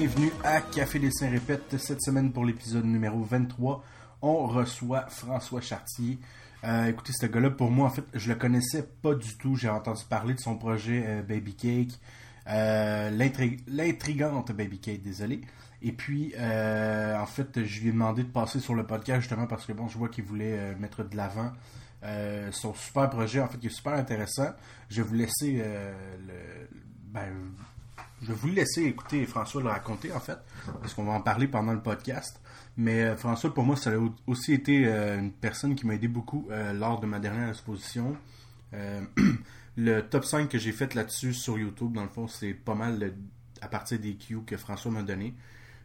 bienvenue à Café des Saints Répète. Cette semaine pour l'épisode numéro 23, on reçoit François Chartier. Euh, écoutez, ce gars-là, pour moi, en fait, je le connaissais pas du tout. J'ai entendu parler de son projet euh, Baby Cake, euh, l'intrigante Baby Cake, désolé. Et puis, en fait, je lui ai demandé de passer sur le podcast justement parce que bon, je vois qu'il voulait mettre de l'avant son super projet, en fait, qui est super intéressant. Je vais vous laisser le, ben, je vais vous laisser écouter François le raconter, en fait, parce qu'on va en parler pendant le podcast. Mais euh, François, pour moi, ça a aussi été euh, une personne qui m'a aidé beaucoup euh, lors de ma dernière exposition. le top 5 que j'ai fait là-dessus sur YouTube, dans le fond, c'est pas mal à partir des cues que François m'a donné.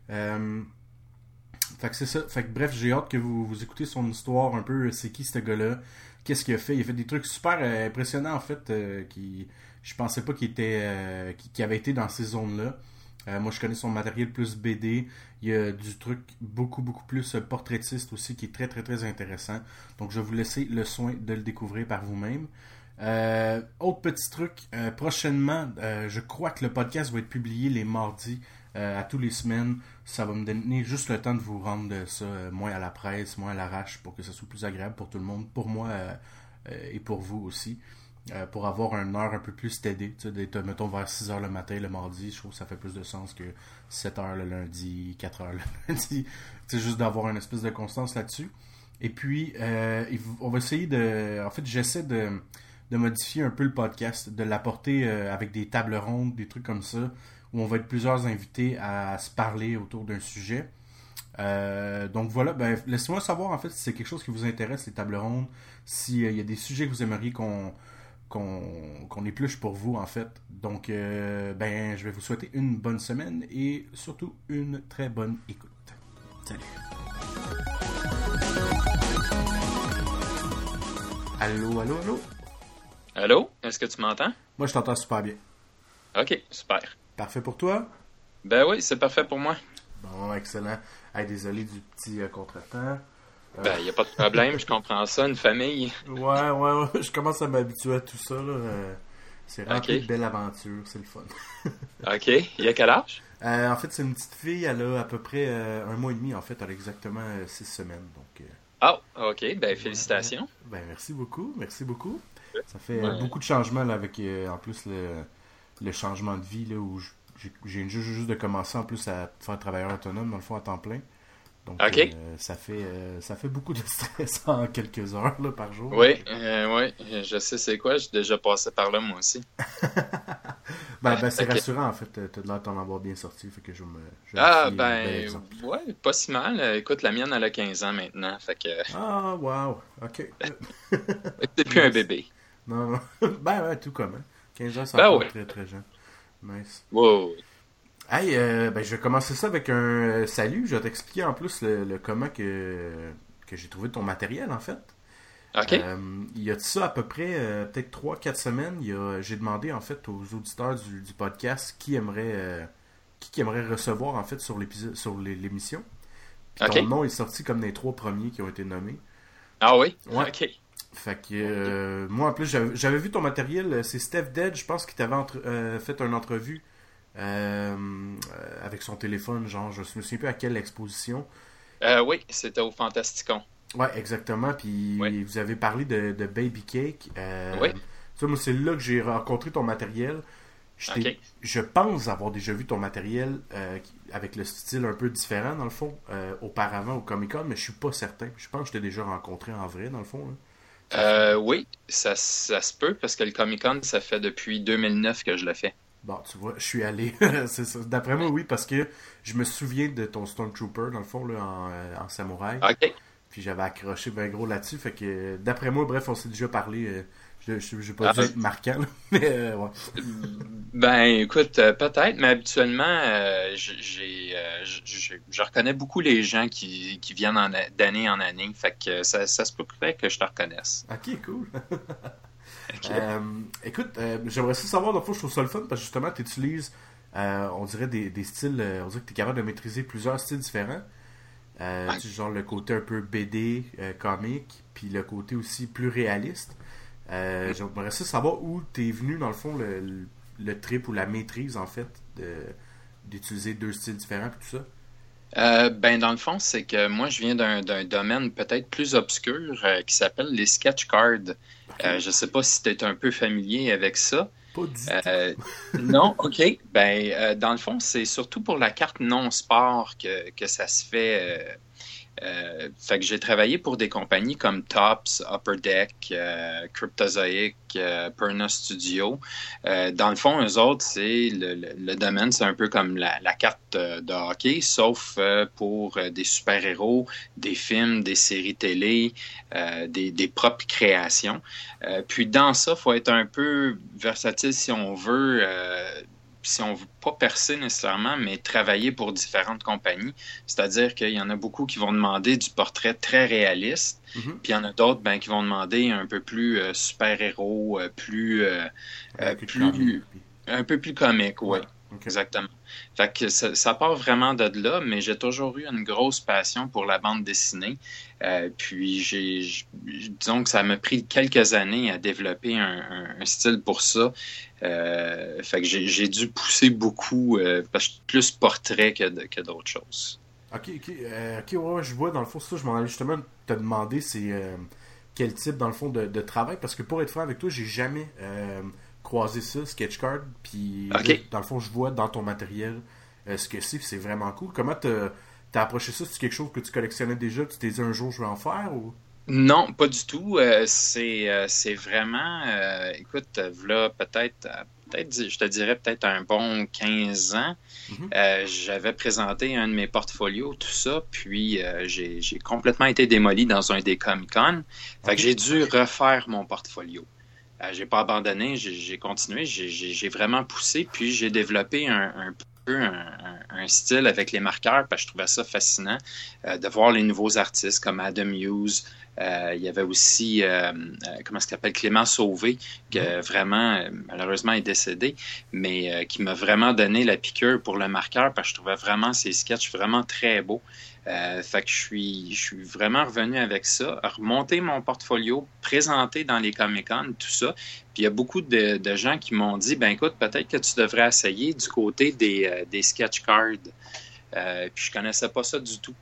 fait que c'est ça. Fait que bref, j'ai hâte que vous, vous écoutez son histoire un peu. C'est qui ce gars-là? Qu'est-ce qu'il a fait? Il a fait des trucs super impressionnants, en fait, qui je pensais pas qu'il était euh, avait été dans ces zones-là. Euh, moi, je connais son matériel plus BD. Il y a du truc beaucoup, beaucoup plus portraitiste aussi qui est très, très, très intéressant. Donc, je vais vous laisser le soin de le découvrir par vous-même. Euh, autre petit truc, prochainement, je crois que le podcast va être publié les mardis à tous les semaines. Ça va me donner juste le temps de vous rendre ça moins à la presse, moins à l'arrache pour que ce soit plus agréable pour tout le monde, pour moi et pour vous aussi. Euh, pour avoir une heure un peu plus steady, d'être, mettons, vers 6 h le matin, le mardi, je trouve que ça fait plus de sens que 7 h le lundi, 4 h le lundi. C'est juste d'avoir une espèce de constance là-dessus. Et puis, euh, on va essayer de. En fait, j'essaie de, modifier un peu le podcast, de l'apporter euh, avec des tables rondes, des trucs comme ça, où on va être plusieurs invités à se parler autour d'un sujet. donc voilà, ben, laissez-moi savoir en fait si c'est quelque chose qui vous intéresse, les tables rondes, s'il y a des sujets que vous aimeriez qu'on qu'on épluche pour vous en fait. Donc euh, ben je vais vous souhaiter une bonne semaine et surtout une très bonne écoute. Salut. Allô, allô, allô? Allô, est-ce que tu m'entends? Moi je t'entends super bien. Ok, super. Parfait pour toi? Ben oui, c'est parfait pour moi. Bon, excellent. désolé du petit euh, contretemps. Ben, il n'y a pas de problème, je comprends ça, une famille. Ouais, ouais, ouais, je commence à m'habituer à tout ça, là. Euh, c'est rempli de belles aventures, c'est le fun. ok, il y a quel âge? Euh, en fait, c'est une petite fille, elle a à peu près euh, un mois et demi, en fait, elle a exactement six semaines, donc... Oh, ok, ben félicitations. Ben, merci beaucoup, merci beaucoup. Ça fait beaucoup de changements, là, avec, en plus, le, le, changement de vie, là, où j'ai juste, juste de commencer, en plus, à faire travailleur autonome, dans le fond, à temps plein. Donc, euh, ça, fait, euh, ça fait beaucoup de stress en quelques heures par jour. Oui, euh, oui, je sais c'est quoi. J'ai déjà passé par là, moi aussi. ben, ben c'est rassurant, en fait. Tu as l'air d'en avoir bien sorti. Fait que je me, ah, ben, ouais, pas si mal. Écoute, la mienne, elle a 15 ans maintenant. Fait que... Ah, wow. OK. c'est plus un bébé. Non, non. ben, ouais, tout comme. 15 hein. ans, c'est ben, très, très jeune. Nice. Wow. Hey, euh, ben, je vais commencer ça avec un euh, salut. Je vais t'expliquer en plus le, comment que, que j'ai trouvé ton matériel, en fait. OK. Euh, il y a de ça à peu près peut-être 3-4 semaines. J'ai demandé en fait aux auditeurs du, podcast qui aimerait qui, aimerait recevoir en fait sur l'épisode sur l'émission. Puis ton nom est sorti comme les trois premiers qui ont été nommés. Ah oui? Ouais. OK. Fait que moi en plus j'avais vu ton matériel, c'est Steph Dead, je pense qu'il t'avait fait une entrevue euh, avec son téléphone, genre, je me souviens plus à quelle exposition. Euh, oui, c'était au Fantasticon. Ouais, exactement. Puis vous avez parlé de, Baby Cake. Euh, oui. moi, c'est là que j'ai rencontré ton matériel. Je pense avoir déjà vu ton matériel avec le style un peu différent, dans le fond, auparavant au Comic Con, mais je suis pas certain. Je pense que je t'ai déjà rencontré en vrai, dans le fond. oui, ça, ça, se peut, parce que le Comic Con, ça fait depuis 2009 que je le fais. Bon, tu vois, je suis allé. D'après moi, oui, parce que je me souviens de ton Stormtrooper, dans le fond, là, en, euh, en samouraï. OK. Puis j'avais accroché bien gros là-dessus. Fait que, d'après moi, bref, on s'est déjà parlé. Euh, je vais pas ah, être marquant, mais euh, ouais. Ben, écoute, peut-être, mais habituellement, j'ai, je reconnais beaucoup les gens qui, qui viennent d'année en année. Fait que ça, ça se peut que je te reconnaisse. Ok, cool. Euh, écoute, euh, j'aimerais aussi savoir, dans le je trouve ça le fun parce que justement, tu utilises, euh, on dirait, des, des styles, on dirait que tu es capable de maîtriser plusieurs styles différents. Genre le côté un peu BD, comique, puis le côté aussi plus réaliste. J'aimerais aussi savoir où tu es venu, dans le fond, le, le, trip ou la maîtrise, en fait, de, d'utiliser deux styles différents et tout ça? Euh, ben, dans le fond, c'est que moi, je viens d'un domaine peut-être plus obscur euh, qui s'appelle les sketch cards. je ne sais pas si tu es un peu familier avec ça. Pas du tout. non, OK. Ben, dans le fond, c'est surtout pour la carte non-sport que, que, ça se fait euh, fait que j'ai travaillé pour des compagnies comme Tops, Upper Deck, euh, Cryptozoic, euh, Perna Studio. dans le fond, eux autres, c'est le, domaine, c'est un peu comme la, carte de hockey, sauf pour des super-héros, des films, des séries télé, des, des, propres créations. puis dans ça, faut être un peu versatile si on veut si on ne veut pas percer nécessairement, mais travailler pour différentes compagnies. C'est-à-dire qu'il y en a beaucoup qui vont demander du portrait très réaliste, mm-hmm. puis il y en a d'autres ben, qui vont demander un peu plus euh, super-héros, euh, plus, euh, plus, un peu plus comique, oui. Exactement. Fait que ça, part vraiment de là, mais j'ai toujours eu une grosse passion pour la bande dessinée. puis j'ai, disons que ça m'a pris quelques années à développer un style pour ça. Euh, fait que j'ai dû pousser beaucoup, euh, parce que plus portrait que d'autres choses. Ok, ok, euh, ouais, je vois, dans le fond, ça, je m'en allais justement te demander, c'est quel type, dans le fond, de, travail, parce que pour être franc avec toi, j'ai jamais croisé ça, Sketchcard, puis dans le fond, je vois dans ton matériel ce que c'est, c'est vraiment cool. Comment t'as as approché ça? C'est quelque chose que tu collectionnais déjà, tu t'es dit un jour je vais en faire, ou... Non, pas du tout. Euh, euh, c'est vraiment, euh, écoute, là, peut-être, peut-être, je te dirais peut-être un bon 15 ans. Mhm. J'avais présenté un de mes portfolios, tout ça, puis j'ai complètement été démoli dans un des Comic-Con. Fait que j'ai dû refaire mon portfolio. j'ai pas abandonné, j'ai continué, j'ai vraiment poussé, puis j'ai développé un, un peu un, style avec les marqueurs, parce que je trouvais ça fascinant de voir les nouveaux artistes comme Adam Hughes, euh, il y avait aussi, euh, euh, comment ça s'appelle, Clément Sauvé, qui mm-hmm. vraiment, malheureusement, est décédé, mais qui m'a vraiment donné la piqûre pour le marqueur parce que je trouvais vraiment ses sketchs vraiment très beaux. fait que je suis, je suis vraiment revenu avec ça, remonter mon portfolio, présenter dans les Comic-Con, tout ça. Puis il y a beaucoup de, gens qui m'ont dit, ben écoute, peut-être que tu devrais essayer du côté des, des sketch cards. puis je connaissais pas ça du tout.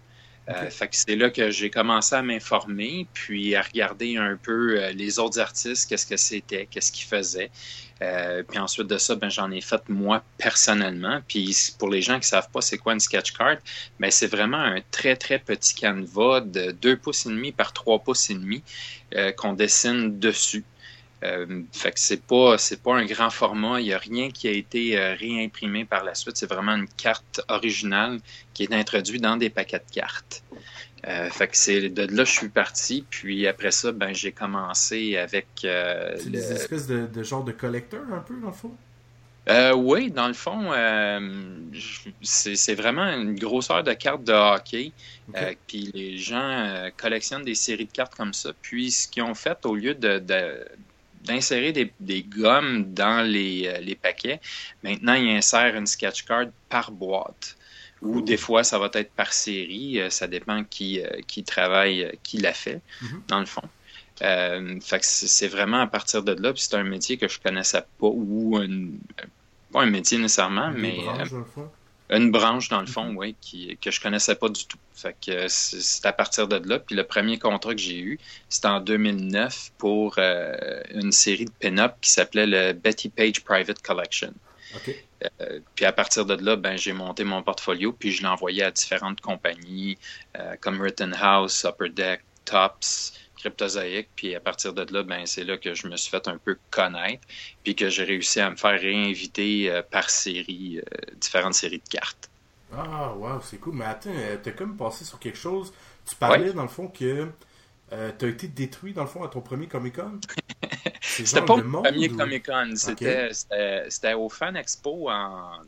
Euh, fait que c'est là que j'ai commencé à m'informer, puis à regarder un peu euh, les autres artistes, qu'est-ce que c'était, qu'est-ce qu'ils faisaient. Euh, puis ensuite de ça, ben, j'en ai fait moi personnellement. Puis pour les gens qui savent pas c'est quoi une sketch card, ben, c'est vraiment un très très petit canevas de 2 pouces et demi par 3 pouces et demi qu'on dessine dessus. Euh, fait que c'est pas c'est pas un grand format, il n'y a rien qui a été euh, réimprimé par la suite, c'est vraiment une carte originale qui est introduite dans des paquets de cartes. Euh, fait que c'est de là je suis parti, puis après ça ben j'ai commencé avec c'est des espèces de, de, genre de collecteur un peu dans le fond? oui, dans le fond, c'est vraiment une grosseur de cartes de hockey. puis les gens collectionnent des séries de cartes comme ça. Puis ce qu'ils ont fait, au lieu de, d'insérer des, des, gommes dans les, euh, les, paquets. Maintenant, il insère une sketch card par boîte. Ou des fois, ça va être par série. Euh, ça dépend qui, euh, qui travaille, qui l'a fait, mhm. dans le fond. fait que c'est vraiment à partir de là. Puis c'est un métier que je connaissais pas, ou pas un métier nécessairement, mais une branche dans le fond, oui, qui, que je connaissais pas du tout. Fait que c'est à partir de là. Puis le premier contrat que j'ai eu, c'était en 2009 pour euh, une série de pin-up qui s'appelait le Betty Page Private Collection. Euh, puis à partir de là, ben, j'ai monté mon portfolio, puis je l'ai envoyé à différentes compagnies euh, comme Rittenhouse, Upper Deck, Tops, cryptozoïque. Puis à partir de là, ben, c'est là que je me suis fait un peu connaître, puis que j'ai réussi à me faire réinviter euh, par série, euh, différentes séries de cartes. Ah, wow, c'est cool. Mais attends, euh, t'as comme passé sur quelque chose. Tu parlais, dans le fond, que euh, t'as été détruit, dans le fond, à ton premier Comic-Con. C'était pas le premier Comic-Con. C'était au Fan Expo en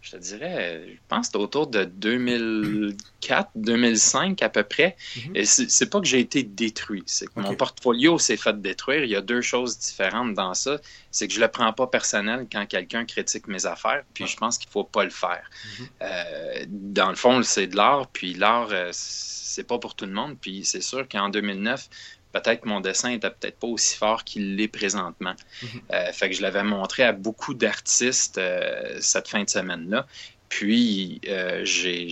je te dirais, je pense que autour de 2004, 2005 à peu près. Mhm. Et c'est pas que j'ai été détruit, c'est que mon portfolio s'est fait détruire. Il y a deux choses différentes dans ça. C'est que je le prends pas personnel quand quelqu'un critique mes affaires, puis je pense qu'il faut pas le faire. Mhm. euh, dans le fond, c'est de l'art, puis l'art, euh, c'est pas pour tout le monde. Puis c'est sûr qu'en 2009, peut-être que mon dessin était peut-être pas aussi fort qu'il l'est présentement. Mhm. Euh, fait que je l'avais montré à beaucoup d'artistes euh, cette fin de semaine-là. Puis, euh, j'ai,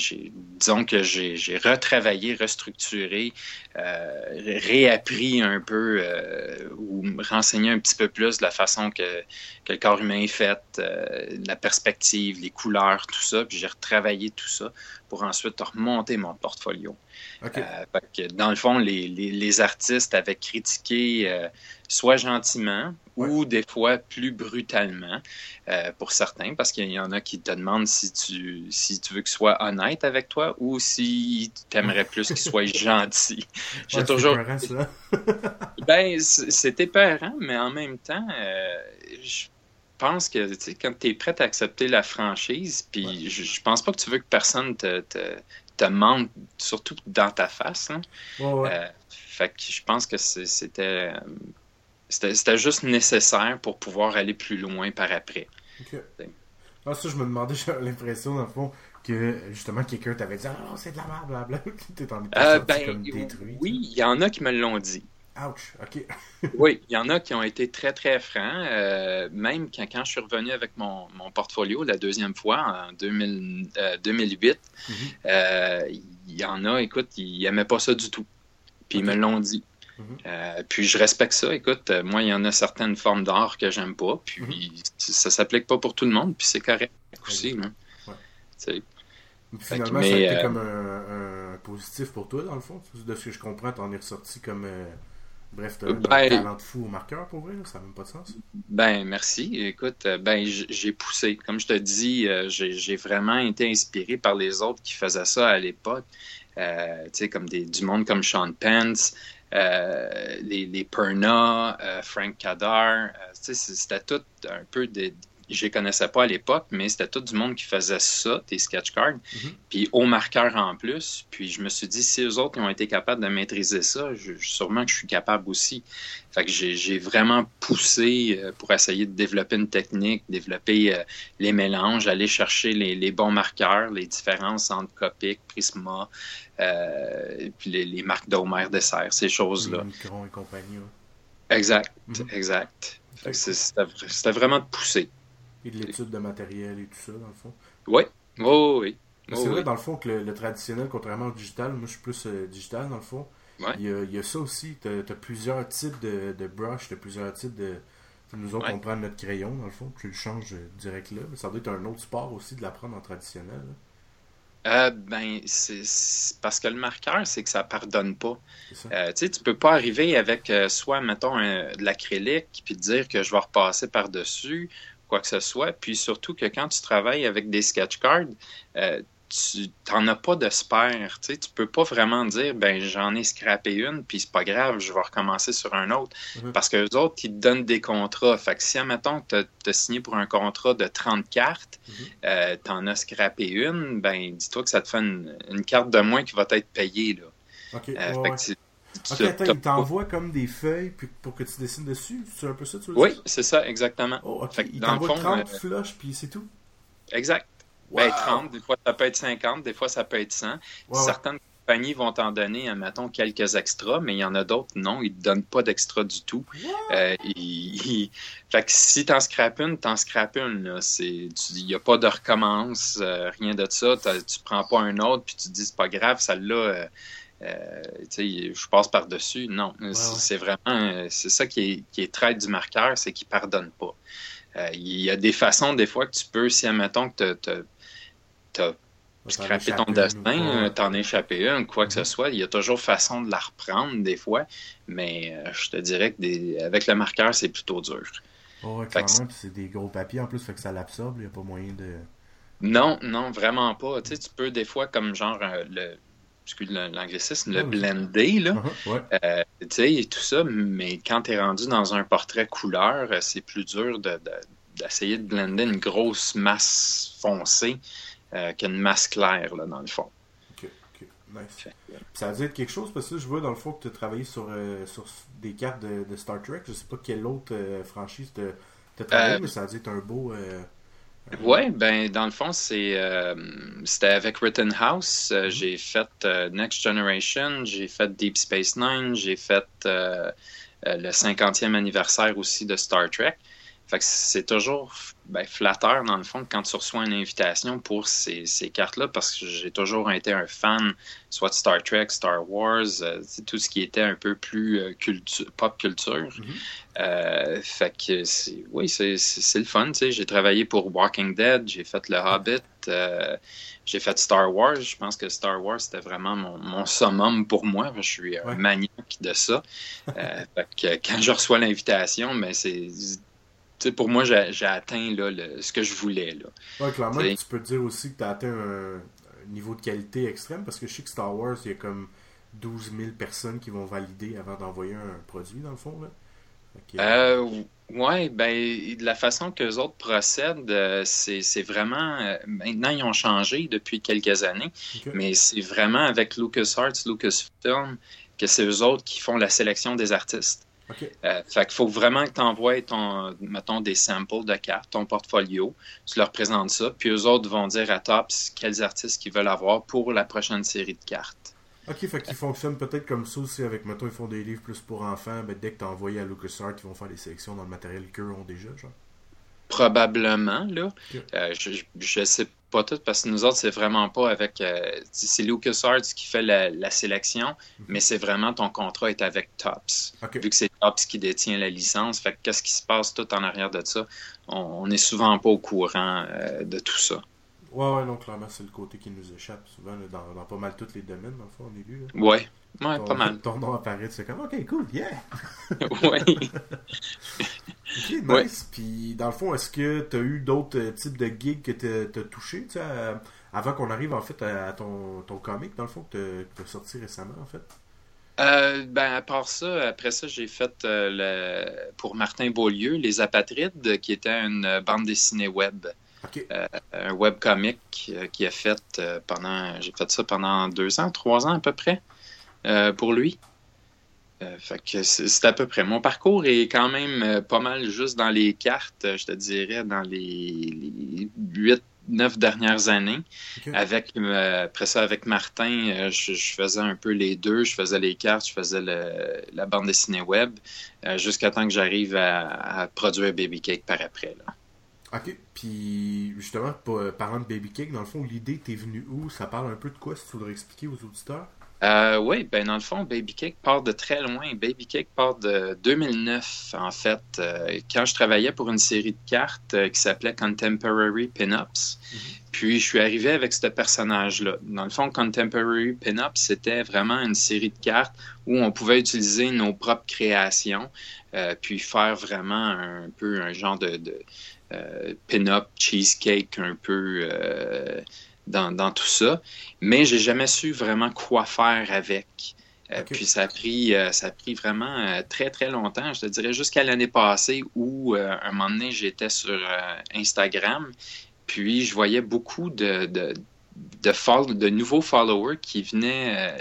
disons que j'ai, retravaillé, restructuré, euh, réappris un peu euh, ou renseigné un petit peu plus de la façon que, que le corps humain est fait, la perspective, les couleurs, tout ça. Puis j'ai retravaillé tout ça pour ensuite remonter mon portfolio. dans le fond, les, les, les artistes avaient critiqué soit gentiment ou des fois plus brutalement euh, pour certains, parce qu'il y en a qui te demandent si tu, si tu veux qu'il soit honnête avec toi ou si tu aimerais plus qu'il soit gentil. J'ai toujours. ben, c'est épeurant, mais en même temps, euh, je pense que tu sais, quand tu es prêt à accepter la franchise, puis je, pense pas que tu veux que personne te, te, te mente, surtout dans ta face. Hein. Euh, fait que je pense que c'était c'était juste nécessaire pour pouvoir aller plus loin par après. Ok. Ah, ça, je me demandais, j'ai l'impression, dans le fond, que justement quelqu'un t'avait dit Ah, oh, c'est de la merde, blablabla. T'es en euh, ben, comme détruit. Oui, il y en a qui me l'ont dit. Ouch, ok. oui, il y en a qui ont été très, très francs. Euh, même quand, quand, je suis revenu avec mon, mon, portfolio la deuxième fois, en 2000, 2008, mm-hmm. euh, il y en a, écoute, ils n'aimaient pas ça du tout. Puis ils me l'ont dit. Mhm. Euh, puis je respecte ça. Écoute, euh, moi, il y en a certaines formes d'art que j'aime pas. Puis mhm. ça s'applique pas pour tout le monde. Puis c'est correct aussi. Finalement, ça a été euh, comme un, positif pour toi, dans le fond. De ce que je comprends, tu en es ressorti comme. Bref, tu as un ben, talent de fou au marqueur, pour vrai, ça n'a même pas de sens. Ben, merci. Écoute, ben, j'ai poussé. Comme je te dis, j'ai vraiment été inspiré par les autres qui faisaient ça à l'époque. tu sais, comme des, du monde comme Sean Pence, euh, les, les Perna, euh, Frank Kadar, euh, c'était tout un peu des, je les connaissais pas à l'époque, mais c'était tout du monde qui faisait ça, des sketch cards, mhm. puis au marqueur en plus. Puis je me suis dit, si eux autres ont été capables de maîtriser ça, je, sûrement que je suis capable aussi. Fait que j'ai vraiment poussé euh, pour essayer de développer une technique, développer euh, les mélanges, aller chercher les, bons marqueurs, les différences entre Copic, Prisma, euh, puis les, marques d'Homer Dessert, ces choses-là. et compagnie. Exact, mhm. exact. C'était vraiment de pousser. Et de l'étude de matériel et tout ça, dans le fond. Oui, oui, oui. c'est vrai, dans le fond, que le, traditionnel, contrairement au digital, moi je suis plus euh, digital, dans le fond. Il, y a, ça aussi. Tu as, plusieurs types de, de brushes, tu as plusieurs types de. Nous autres, on prend notre crayon, dans le fond, tu le changes euh, direct là. Mais ça doit être un autre sport aussi de l'apprendre en traditionnel. Euh, ben, c'est parce que le marqueur, c'est que ça pardonne pas. Euh, tu sais, tu peux pas arriver avec soit, mettons, de l'acrylique, puis dire que je vais repasser par-dessus, quoi que ce soit. Puis surtout que quand tu travailles avec des sketch cards, euh, tu n'en as pas de spare. Tu ne peux pas vraiment dire ben j'en ai scrappé une, puis c'est pas grave, je vais recommencer sur un autre. Mhm. Parce que les autres, ils te donnent des contrats. Fait que si, admettons tu as, signé pour un contrat de 30 cartes, mhm. euh, tu en as scrappé une, ben dis-toi que ça te fait une, carte de moins qui va être payée. Là. Euh, Ok, attends, il t'envoie comme des feuilles pour que tu dessines dessus. C'est un peu ça, tu veux Oui, c'est ça, exactement. Oh, il t'envoie 30 euh, flush, puis c'est tout? Exact. Ben, 30, des fois ça peut être 50, des fois ça peut être 100. Certaines compagnies vont t'en donner, mettons, quelques extras, mais il y en a d'autres, non, ils ne te donnent pas d'extra du tout. Euh, fait que si t'en scrapes une, t'en scrapes une. Il n'y a pas de recommence, euh, rien de ça. Tu prends pas un autre, puis tu te dis, c'est pas grave, celle-là euh, je passe par-dessus. Non, c'est vraiment, c'est ça qui est, qui est trait du marqueur, c'est qu'il pardonne pas. Euh, il y a des façons, des fois, que tu peux, si, admettons que tu as scrappé ton destin, t'en échappé un, quoi que ce mhm. soit, il y a toujours façon de la reprendre, des fois, mais euh, je te dirais que avec le marqueur, c'est plutôt dur. Oh, c'est des gros papiers en plus, fait que ça l'absorbe, il n'y a pas moyen de... Non, non, vraiment pas. Tu, sais, tu peux des fois, comme genre le, excuse l'anglicisme, le blender, là, uh-huh, euh, tu sais, tout ça, mais quand tu es rendu dans un portrait couleur, euh, c'est plus dur d'essayer de, blender une grosse masse foncée euh, qu'une masse claire, là, dans le fond. Ok, ok, nice. Ça veut dire quelque chose, parce que je vois dans le fond que tu as travaillé sur, sur des cartes de, Star Trek, je sais pas quelle autre franchise tu as travaillé, mais ça veut dire un beau... Oui, ben dans le fond, c'est euh, c'était avec Rittenhouse. Euh, mm-hmm. j'ai fait euh, Next Generation, j'ai fait Deep Space Nine, j'ai fait le 50e anniversaire aussi de Star Trek. Fait que c'est toujours ben, flatteur, dans le fond, quand tu reçois une invitation pour ces, ces cartes-là, parce que j'ai toujours été un fan, soit de Star Trek, Star Wars, euh, tout ce qui était un peu plus euh, culture, pop culture. Mhm. Euh, fait que, c'est- oui, c'est c'est le fun, tu sais. J'ai travaillé pour Walking Dead, j'ai fait Le Hobbit, j'ai fait Star Wars. Je pense que Star Wars, c'était vraiment mon, mon summum pour moi. Je suis un Ouais. maniaque de ça. Fait que quand je reçois l'invitation, mais c'est... pour moi, j'ai atteint là, le- ce que je voulais. Là. Ouais, clairement, tu peux te dire aussi que tu as atteint un, un niveau de qualité extrême parce que je sais que Star Wars, il y a comme 12 000 personnes qui vont valider avant d'envoyer un produit, dans le fond. Là. Euh, ouais, ben, de la façon que les autres procèdent, euh, c'est vraiment. euh, maintenant, ils ont changé depuis quelques années, mais c'est vraiment avec LucasArts, Lucasfilm, que c'est eux autres qui font la sélection des artistes. Euh, fait qu'il faut vraiment que tu envoies ton, mettons, des samples de cartes, ton portfolio, tu leur présentes ça, puis eux autres vont dire à Tops quels artistes qu'ils veulent avoir pour la prochaine série de cartes. Ok, fait qu'ils fonctionnent peut-être comme ça aussi avec, mettons, ils font des livres plus pour enfants, ben, dès que tu as envoyé à LucasArts, ils vont faire des sélections dans le matériel qu'eux ont déjà, genre. Probablement, là. Euh, je, je- je sais pas tout parce que nous autres, c'est vraiment pas avec. euh, c'est LucasArts qui fait la, la sélection, mais c'est vraiment ton contrat est avec Tops. Vu que c'est Tops qui détient la licence, fait que qu'est-ce qui se passe tout en arrière de ça, on, on est souvent pas au courant euh, de tout ça. Ouais, ouais, non, clairement, c'est le côté qui nous échappe souvent là, dans, dans pas mal tous les domaines, dans le fond, au début. Là. Ouais, ouais, Ton- pas mal. Ton nom apparaît, tu fais comme, ok, cool, yeah! ouais. Ok, nice. Ouais. Puis, dans le fond, est-ce que tu as eu d'autres euh, types de gigs que tu as touché, tu sais, avant qu'on arrive, en fait, à, à ton, ton comic, dans le fond, que tu as sorti récemment, en fait? Euh, ben, à part ça, après ça, j'ai fait euh, le, pour Martin Beaulieu, Les Apatrides, qui était une euh, bande dessinée web. Ok. un webcomic euh, qui a fait euh, pendant. J'ai fait ça pendant deux ans, trois ans à peu près euh, pour lui. Euh, fait que c'est à peu près. Mon parcours est quand même euh, pas mal juste dans les cartes, euh, je te dirais, dans les, 8, 9 dernières années. Avec, euh, après ça, avec Martin, euh, je, je faisais un peu les deux. Je faisais les cartes, je faisais le- la bande dessinée web, euh, jusqu'à temps que j'arrive à, à produire Baby Cake par après. Là. Ok. Puis, justement, pa- parlant de Baby Cake, dans le fond, l'idée t'es venue où? Ça parle un peu de quoi, si tu voudrais expliquer aux auditeurs? Euh, oui, ben dans le fond, Baby Cake part de très loin. Baby Cake part de 2009, en fait, euh, quand je travaillais pour une série de cartes euh, qui s'appelait Contemporary Pin-Ups. Puis je suis arrivé avec ce personnage-là. Dans le fond, Contemporary Pin-Ups, c'était vraiment une série de cartes où on pouvait utiliser nos propres créations, puis faire vraiment un peu un genre de, de pin-up cheesecake un peu euh, dans, dans tout ça mais j'ai jamais su vraiment quoi faire avec. Euh. Puis ça a pris, euh, ça a pris vraiment euh, très très longtemps. Je te dirais jusqu'à l'année passée où euh, un moment donné j'étais sur euh, Instagram, puis je voyais beaucoup de de, de, fol- de nouveaux followers qui venaient euh,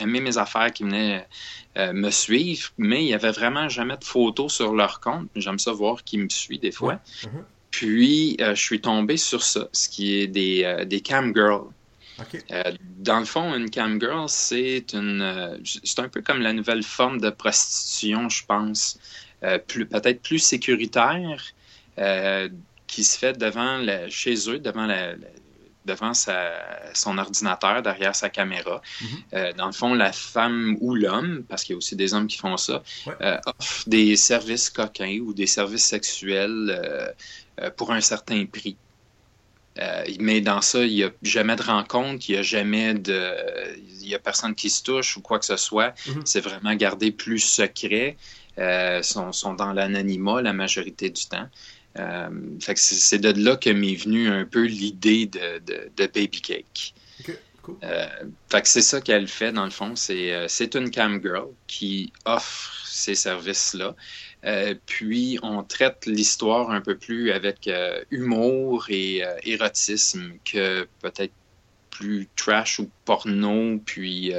aimer mes affaires, qui venaient euh, me suivre, mais il y avait vraiment jamais de photos sur leur compte. J'aime ça voir qui me suit des fois. Mhm. Puis euh, je suis tombé sur ça, ce qui est des, euh, des cam girls. Dans le fond, une cam girl, c'est une, c'est un peu comme la nouvelle forme de prostitution, je pense, plus peut-être plus sécuritaire, qui se fait devant la- chez eux, devant la, la- devant sa, son ordinateur, derrière sa caméra. Mhm. Euh, dans le fond, la femme ou l'homme, parce qu'il y a aussi des hommes qui font ça, Ouais. euh, offre des services coquins ou des services sexuels euh, euh, pour un certain prix. Mais dans ça, il n'y a jamais de rencontre, il n'y a jamais de. Il y a personne qui se touche ou quoi que ce soit. Mhm. C'est vraiment gardé plus secret. Euh, sont, sont dans l'anonymat la majorité du temps. Euh, c'est de là que m'est venue un peu l'idée de, de, de Baby Cake. Cool. Euh, fait que c'est ça qu'elle fait dans le fond. C'est euh, une cam girl qui offre ces services-là. Euh, puis on traite l'histoire un peu plus avec euh, humour et euh, érotisme que peut-être plus trash ou porno, puis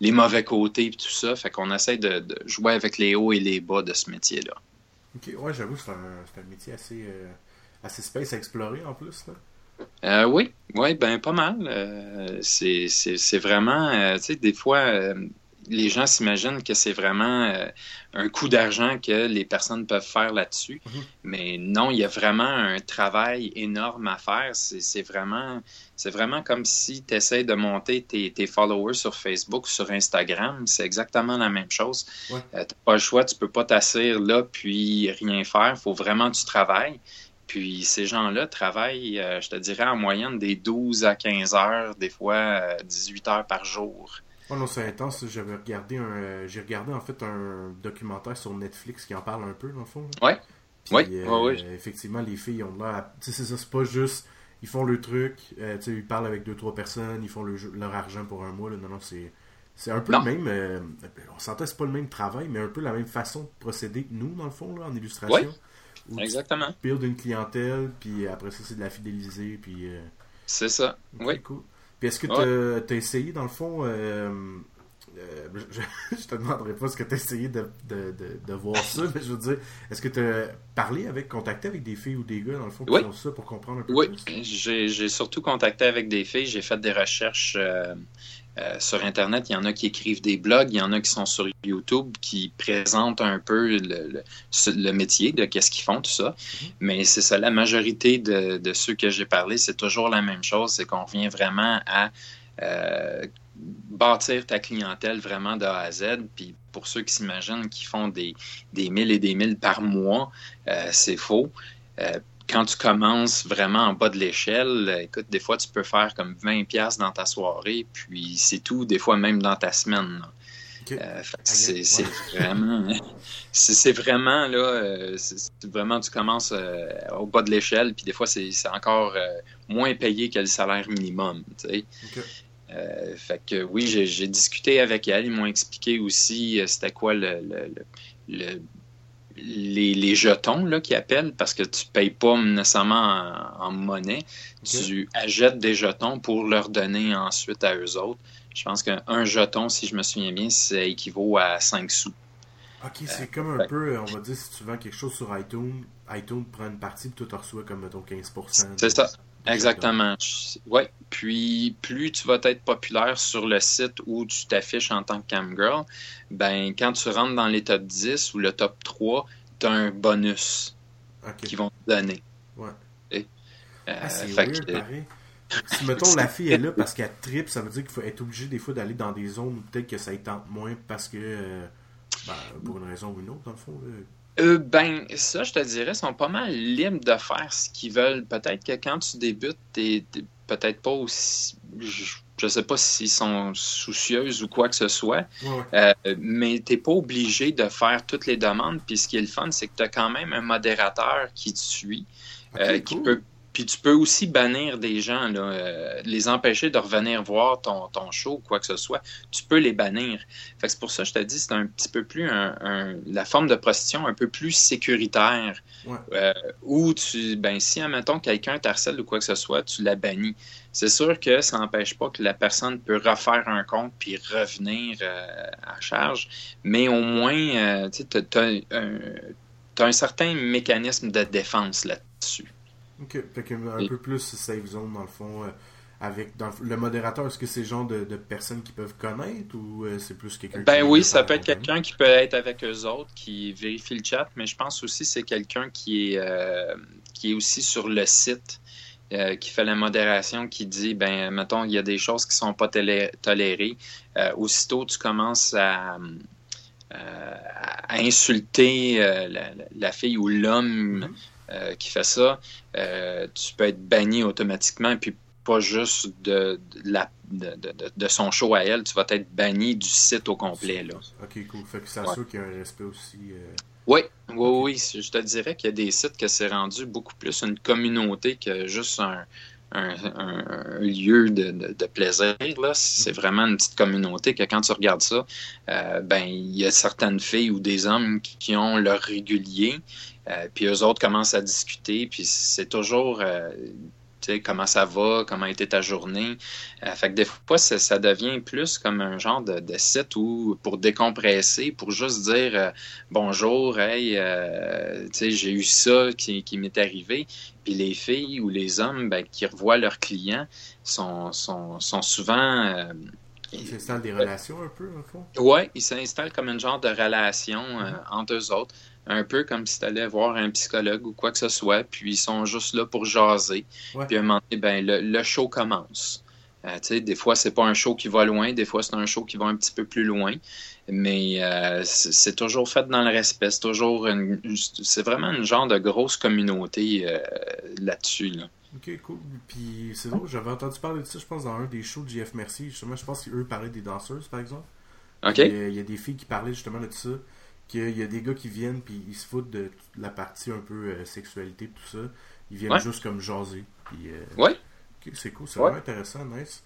les mauvais côtés, puis tout ça. Fait qu'on essaie de, de jouer avec les hauts et les bas de ce métier-là. Ok, ouais, j'avoue, c'est un, métier assez, euh, assez space à explorer en plus. Là. Euh, oui, oui, ben pas mal. Euh, c'est vraiment, euh, tu sais, des fois, les gens s'imaginent que c'est vraiment euh, un coup d'argent que les personnes peuvent faire là-dessus. Mhm. Mais non, il y a vraiment un travail énorme à faire. C'est vraiment, c'est vraiment comme si tu essaies de monter tes, tes, followers sur Facebook, sur Instagram. C'est exactement la même chose. Euh, tu n'as pas le choix, tu peux pas t'asseoir là puis rien faire. Il faut vraiment que tu travailles. Puis ces gens-là travaillent, euh, je te dirais, en moyenne des 12 à 15 heures, des fois 18 heures par jour. Oh non, c'est intense. J'avais regardé un. Euh, j'ai regardé en fait un documentaire sur Netflix qui en parle un peu, dans le fond. Ouais. oui. Euh, effectivement, les filles ont l'air. Tu sais, c'est ça, c'est pas juste. Ils font le truc, euh, tu sais, ils parlent avec deux, trois personnes, ils font leur argent pour un mois. Là. Non, non, c'est. C'est un peu le même. on s'entend, c'est pas le même travail, mais un peu la même façon de procéder que nous, dans le fond, là, en illustration. Oui. Exactement. Tu build une clientèle, puis après ça, c'est de la fidéliser, puis. c'est ça. oui. Cool. Puis est-ce que tu as, essayé, dans le fond, euh, euh, je, te demanderai pas ce que tu as essayé de, de, de, voir ça, mais je veux dire, est-ce que tu as parlé avec, contacté avec des filles ou des gars, dans le fond, qui font ça pour comprendre un peu oui. Oui, j'ai surtout contacté avec des filles, j'ai fait des recherches euh, euh, sur Internet, il y en a qui écrivent des blogs, il y en a qui sont sur YouTube, qui présentent un peu le, le, métier, de qu'est-ce qu'ils font, tout ça. Mm-hmm. Mais c'est ça, la majorité de, de ceux que j'ai parlé, c'est toujours la même chose, c'est qu'on vient vraiment à euh, bâtir ta clientèle vraiment de A à Z. Puis pour ceux qui s'imaginent qu'ils font des, des mille et des mille par mois, euh, c'est faux quand tu commences vraiment en bas de l'échelle, écoute, des fois, tu peux faire comme 20 pièces dans ta soirée, puis c'est tout, des fois même dans ta semaine. Euh, c'est vraiment, c'est vraiment là, euh, vraiment tu commences euh, au bas de l'échelle, puis des fois c'est encore moins payé que le salaire minimum. Tu sais. fait que oui, j'ai discuté avec elle, ils m'ont expliqué aussi c'était quoi le, le les, jetons là, qui appellent parce que tu ne payes pas nécessairement en, monnaie. Tu achètes des jetons pour leur donner ensuite à eux autres. Je pense qu'un jeton, si je me souviens bien, ça équivaut à 5 sous. Ok, c'est comme un peu, on va dire, si tu vends quelque chose sur iTunes, iTunes prend une partie, puis toi, tu reçois comme, mettons, 15%. C'est ça. Exactement. Oui. Puis, plus tu vas être populaire sur le site où tu t'affiches en tant que camgirl, ben, quand tu rentres dans les top 10 ou le top 3, tu as un bonus qu'ils vont te donner. Ouais. Euh, ah, c'est weird, pareil. Si, mettons, la fille est là parce qu'elle tripe, ça veut dire qu'il faut être obligé des fois d'aller dans des zones où peut-être que ça y tente moins parce que, euh, ben, pour une raison ou une autre, dans le fond. Euh, ben, ça, je te dirais, sont pas mal libres de faire ce qu'ils veulent. Peut-être que quand tu débutes, t'es peut-être pas aussi. Je, sais pas s'ils sont soucieuses ou quoi que ce soit, euh, mais t'es pas obligé de faire toutes les demandes. Puis ce qui est le fun, c'est que tu as quand même un modérateur qui te suit, euh, qui peut puis tu peux aussi bannir des gens, là, euh, les empêcher de revenir voir ton, ton show ou quoi que ce soit. Tu peux les bannir. Fait c'est pour ça que je te dis, c'est un petit peu plus un, la forme de prostitution un peu plus sécuritaire. Euh, où tu, ben, si, admettons, quelqu'un t'harcèle ou quoi que ce soit, tu la bannis. C'est sûr que ça n'empêche pas que la personne peut refaire un compte puis revenir euh, à charge, mais au moins, tu as un certain mécanisme de défense là-dessus. Ok, fait que un peu plus safe zone dans le fond. Euh, avec le modérateur, est-ce que c'est le genre de, personnes qui peuvent connaître ou euh, c'est plus quelqu'un Ben oui, ça peut être quelqu'un qui peut être avec eux autres, qui vérifie le chat, mais je pense aussi que c'est quelqu'un qui est euh, qui est aussi sur le site. qui fait la modération, qui dit, ben, mettons, il y a des choses qui sont pas tolérées. aussitôt, tu commences à, à insulter la, fille ou l'homme mm-hmm. Euh, qui fait ça, euh, tu peux être banni automatiquement, puis pas juste de, la, de, son show à elle, tu vas être banni du site au complet. Là. Ok, cool. Fait que ça assure qu'il y a un respect aussi. Euh, oui, oui, oui. Je te dirais qu'il y a des sites que c'est rendu beaucoup plus une communauté que juste un, un, lieu de, plaisir. Là. C'est mhm. vraiment une petite communauté que quand tu regardes ça, ben il y a certaines filles ou des hommes qui ont leur régulier euh, puis eux autres commencent à discuter, puis c'est toujours euh, comment ça va, comment était ta journée. Euh, fait que des fois, ça, devient plus comme un genre de, site où pour décompresser, pour juste dire bonjour, hey, j'ai eu ça qui, m'est arrivé. Puis les filles ou les hommes ben, qui revoient leurs clients sont, sont, sont souvent Il s'installe des relations un peu, au fond? Oui, il s'installe comme une genre de relation euh, mm-hmm. entre eux autres. Un peu comme si tu allais voir un psychologue ou quoi que ce soit, puis ils sont juste là pour jaser. Puis à un moment donné, ben, le, show commence. Euh, des fois, c'est pas un show qui va loin, des fois, c'est un show qui va un petit peu plus loin. Mais euh, c'est toujours fait dans le respect. C'est toujours c'est vraiment une genre de grosse communauté là-dessus. Là. Ok, cool. Puis c'est drôle, j'avais entendu parler de ça, je pense, dans un des shows de JF Merci. Justement, je pense qu'eux parlaient des danseuses, par exemple. Ok. Il y, a, des filles qui parlaient justement de ça. Qu'il y a des gars qui viennent, puis ils se foutent de la partie un peu euh, sexualité, tout ça. Ils viennent juste comme jaser. Puis, euh, ouais. c'est cool, c'est vraiment intéressant, nice.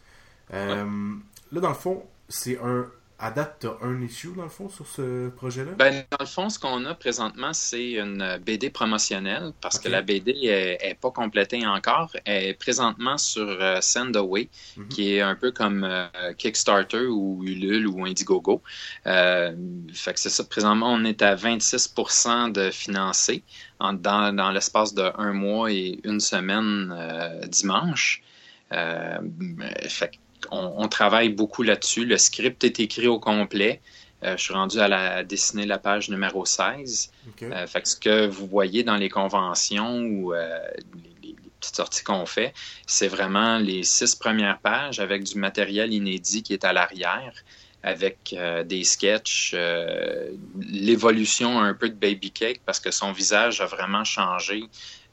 Euh, là, dans le fond, c'est un à date, tu as un issue dans le fond sur ce projet-là? Ben, dans le fond, ce qu'on a présentement, c'est une BD promotionnelle parce que la BD n'est pas complétée encore. Elle est présentement sur euh, Sendaway, mhm. qui est un peu comme euh, Kickstarter ou Ulule ou Indiegogo. Euh, fait que c'est ça. Présentement, on est à 26% de financé dans, dans l'espace de un mois et une semaine dimanche. fait on, travaille beaucoup là-dessus. Le script est écrit au complet. Euh, je suis rendu à, la, dessiner la page numéro 16. Euh, fait que ce que vous voyez dans les conventions ou euh, les, petites sorties qu'on fait, c'est vraiment les six premières pages avec du matériel inédit qui est à l'arrière, avec des sketchs, l'évolution un peu de Baby Cake parce que son visage a vraiment changé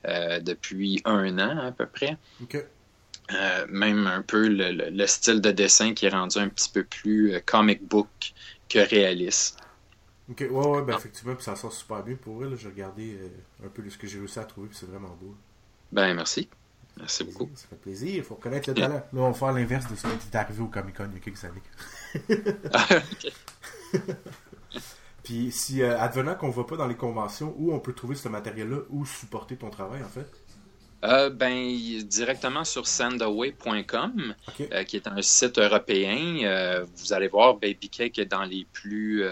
depuis un an à peu près. Euh, même un peu le, style de dessin qui est rendu un petit peu plus euh, comic book que réaliste. Ok, ouais, ouais, ben effectivement, puis ça sort super bien pour elle. J'ai regardé euh, un peu de ce que j'ai réussi à trouver, puis c'est vraiment beau. Ben, merci. Merci beaucoup. Ça fait plaisir, il faut reconnaître le talent. Là, on va faire l'inverse de ce qui est arrivé au Comic Con il y a quelques années. ah, Puis, si, advenant qu'on ne va pas dans les conventions, où on peut trouver ce matériel-là, ou supporter ton travail, en fait? Euh, ben, directement sur sandaway.com, euh, qui est un site européen. Euh, vous allez voir, Baby Cake est dans les plus,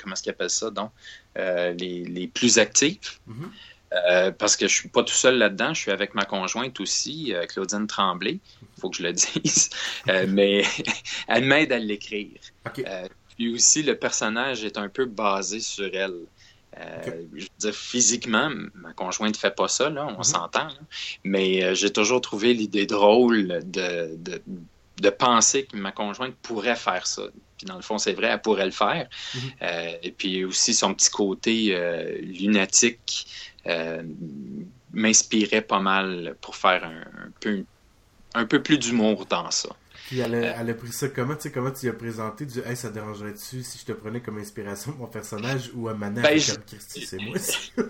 comment est-ce qu'ils appellent ça, donc, les, les, plus actifs. Mm-hmm. parce que je suis pas tout seul là-dedans, je suis avec ma conjointe aussi, Claudine Tremblay, il faut que je le dise, mais elle m'aide à l'écrire. puis aussi, le personnage est un peu basé sur elle. Euh, je veux dire, physiquement, ma conjointe ne fait pas ça, là, on mhm. s'entend. Mais euh, j'ai toujours trouvé l'idée drôle de, de, penser que ma conjointe pourrait faire ça. Puis dans le fond, c'est vrai, elle pourrait le faire. Mhm. Euh, et puis aussi, son petit côté lunatique m'inspirait pas mal pour faire un peu, un peu plus d'humour dans ça. Puis elle a, elle a, pris ça comment, tu sais, comment tu as présenté du Hey, ça dérangerait-tu si je te prenais comme inspiration mon personnage ou à Manet ben, comme Christy, c'est moi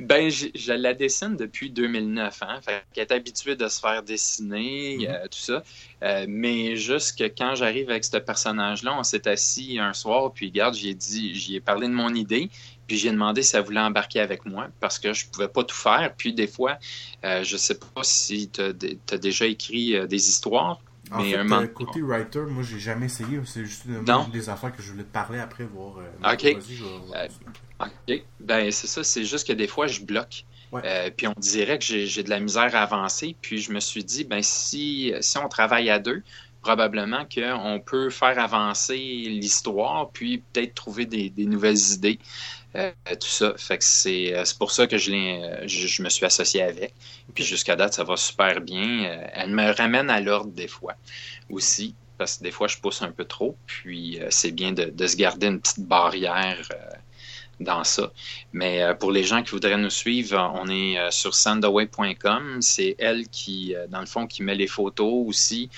Ben, je, la dessine depuis 2009, hein. Fait qu'elle est habituée de se faire dessiner, mm-hmm. euh, tout ça. Euh, mais juste que quand j'arrive avec ce personnage-là, on s'est assis un soir, puis regarde, j'ai dit, j'y ai parlé de mon idée, puis j'ai demandé si elle voulait embarquer avec moi parce que je pouvais pas tout faire. Puis des fois, euh, je sais pas si tu as, déjà écrit euh, des histoires. En mais fait, un côté writer, moi, j'ai jamais essayé. C'est juste des affaires que je voulais te parler après, voir. Euh, ok. Euh, ok. Ben, c'est ça. C'est juste que des fois, je bloque. Euh, puis on dirait que j'ai de la misère à avancer. Puis je me suis dit, ben si, si on travaille à deux, probablement qu'on peut faire avancer l'histoire, puis peut-être trouver des, des, nouvelles idées. Euh, tout ça. Fait que c'est, euh, c'est pour ça que je, l'ai, je, je, me suis associé avec. Puis jusqu'à date, ça va super bien. elle me ramène à l'ordre des fois aussi, parce que des fois, je pousse un peu trop. Puis c'est bien de, de, se garder une petite barrière dans ça. Mais euh, pour les gens qui voudraient nous suivre, on est euh, sur sandaway.com. C'est elle qui, euh, dans le fond, qui met les photos aussi,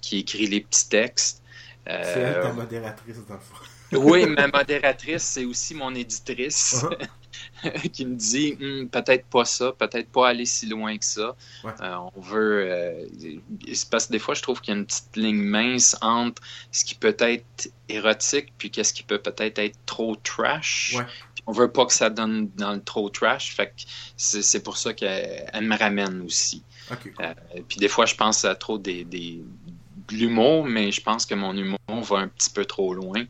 qui écrit les petits textes. c'est elle ta modératrice, dans le fond. Oui, ma modératrice, c'est aussi mon éditrice. Uh-huh. qui me dit hmm, peut-être pas ça, peut-être pas aller si loin que ça. Euh, on veut. Euh, parce que des fois, je trouve qu'il y a une petite ligne mince entre ce qui peut être érotique puis qu'est-ce qui peut peut-être être trop trash. On veut pas que ça donne dans le trop trash. Fait c'est pour ça qu'elle me ramène aussi. Euh, puis des fois, je pense à trop des, des de l'humour, mais je pense que mon humour va un petit peu trop loin.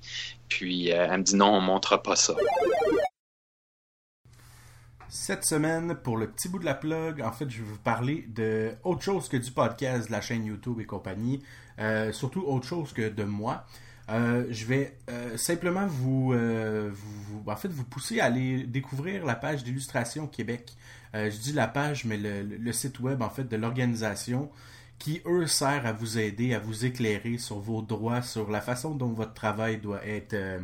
Puis elle me dit non, on montre pas ça. Cette semaine, pour le petit bout de la plug, en fait, je vais vous parler de autre chose que du podcast, de la chaîne YouTube et compagnie. surtout autre chose que de moi. je vais simplement vous, vous, en fait, vous pousser à aller découvrir la page d'illustration Québec. je dis la page, mais le, le, site web en fait de l'organisation qui, eux, sert à vous aider, à vous éclairer sur vos droits, sur la façon dont votre travail doit être, euh,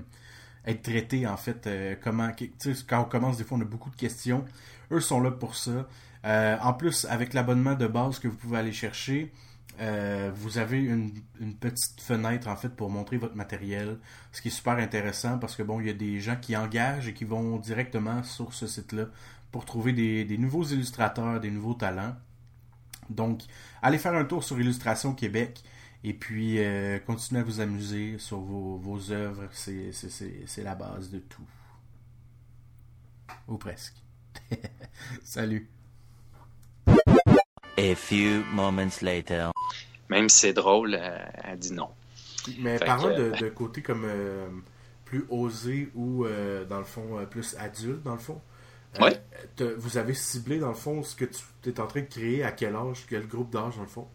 traité, en fait. Euh, comment, quand on commence, des fois, on a beaucoup de questions. Eux sont là pour ça. Euh, en plus, avec l'abonnement de base que vous pouvez aller chercher, vous avez une, petite fenêtre en fait pour montrer votre matériel, ce qui est super intéressant parce que bon, il y a des gens qui engagent et qui vont directement sur ce site-là pour trouver des nouveaux illustrateurs, des nouveaux talents. Donc, allez faire un tour sur Illustration Québec et puis euh, continuez à vous amuser sur vos, vos œuvres. C'est la base de tout. Ou presque. Salut. A few moments later. Même si c'est drôle, elle, dit non. Mais parlant de, de, côté comme euh, plus osé ou euh, dans le fond plus adulte, dans le fond, euh, vous avez ciblé, dans le fond, ce que tu es en train de créer, à quel âge, quel groupe d'âge, dans le fond?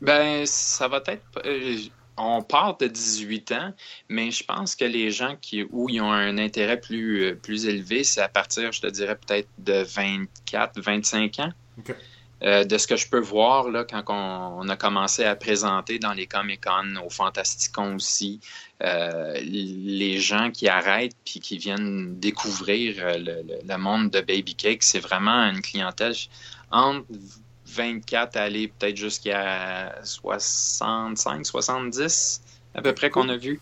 Ben, ça va être. Euh, on part de 18 ans, mais je pense que les gens qui, où ils ont un intérêt plus, euh, plus élevé, c'est à partir, je te dirais, peut-être de 24, 25 ans. Euh, de ce que je peux voir là, quand on, a commencé à présenter dans les Comic-Con, au Fantasticon aussi, euh, les gens qui arrêtent puis qui viennent découvrir euh, le, monde de Baby Cake, c'est vraiment une clientèle entre 24 à aller peut-être jusqu'à 65, 70 à peu près qu'on a vu.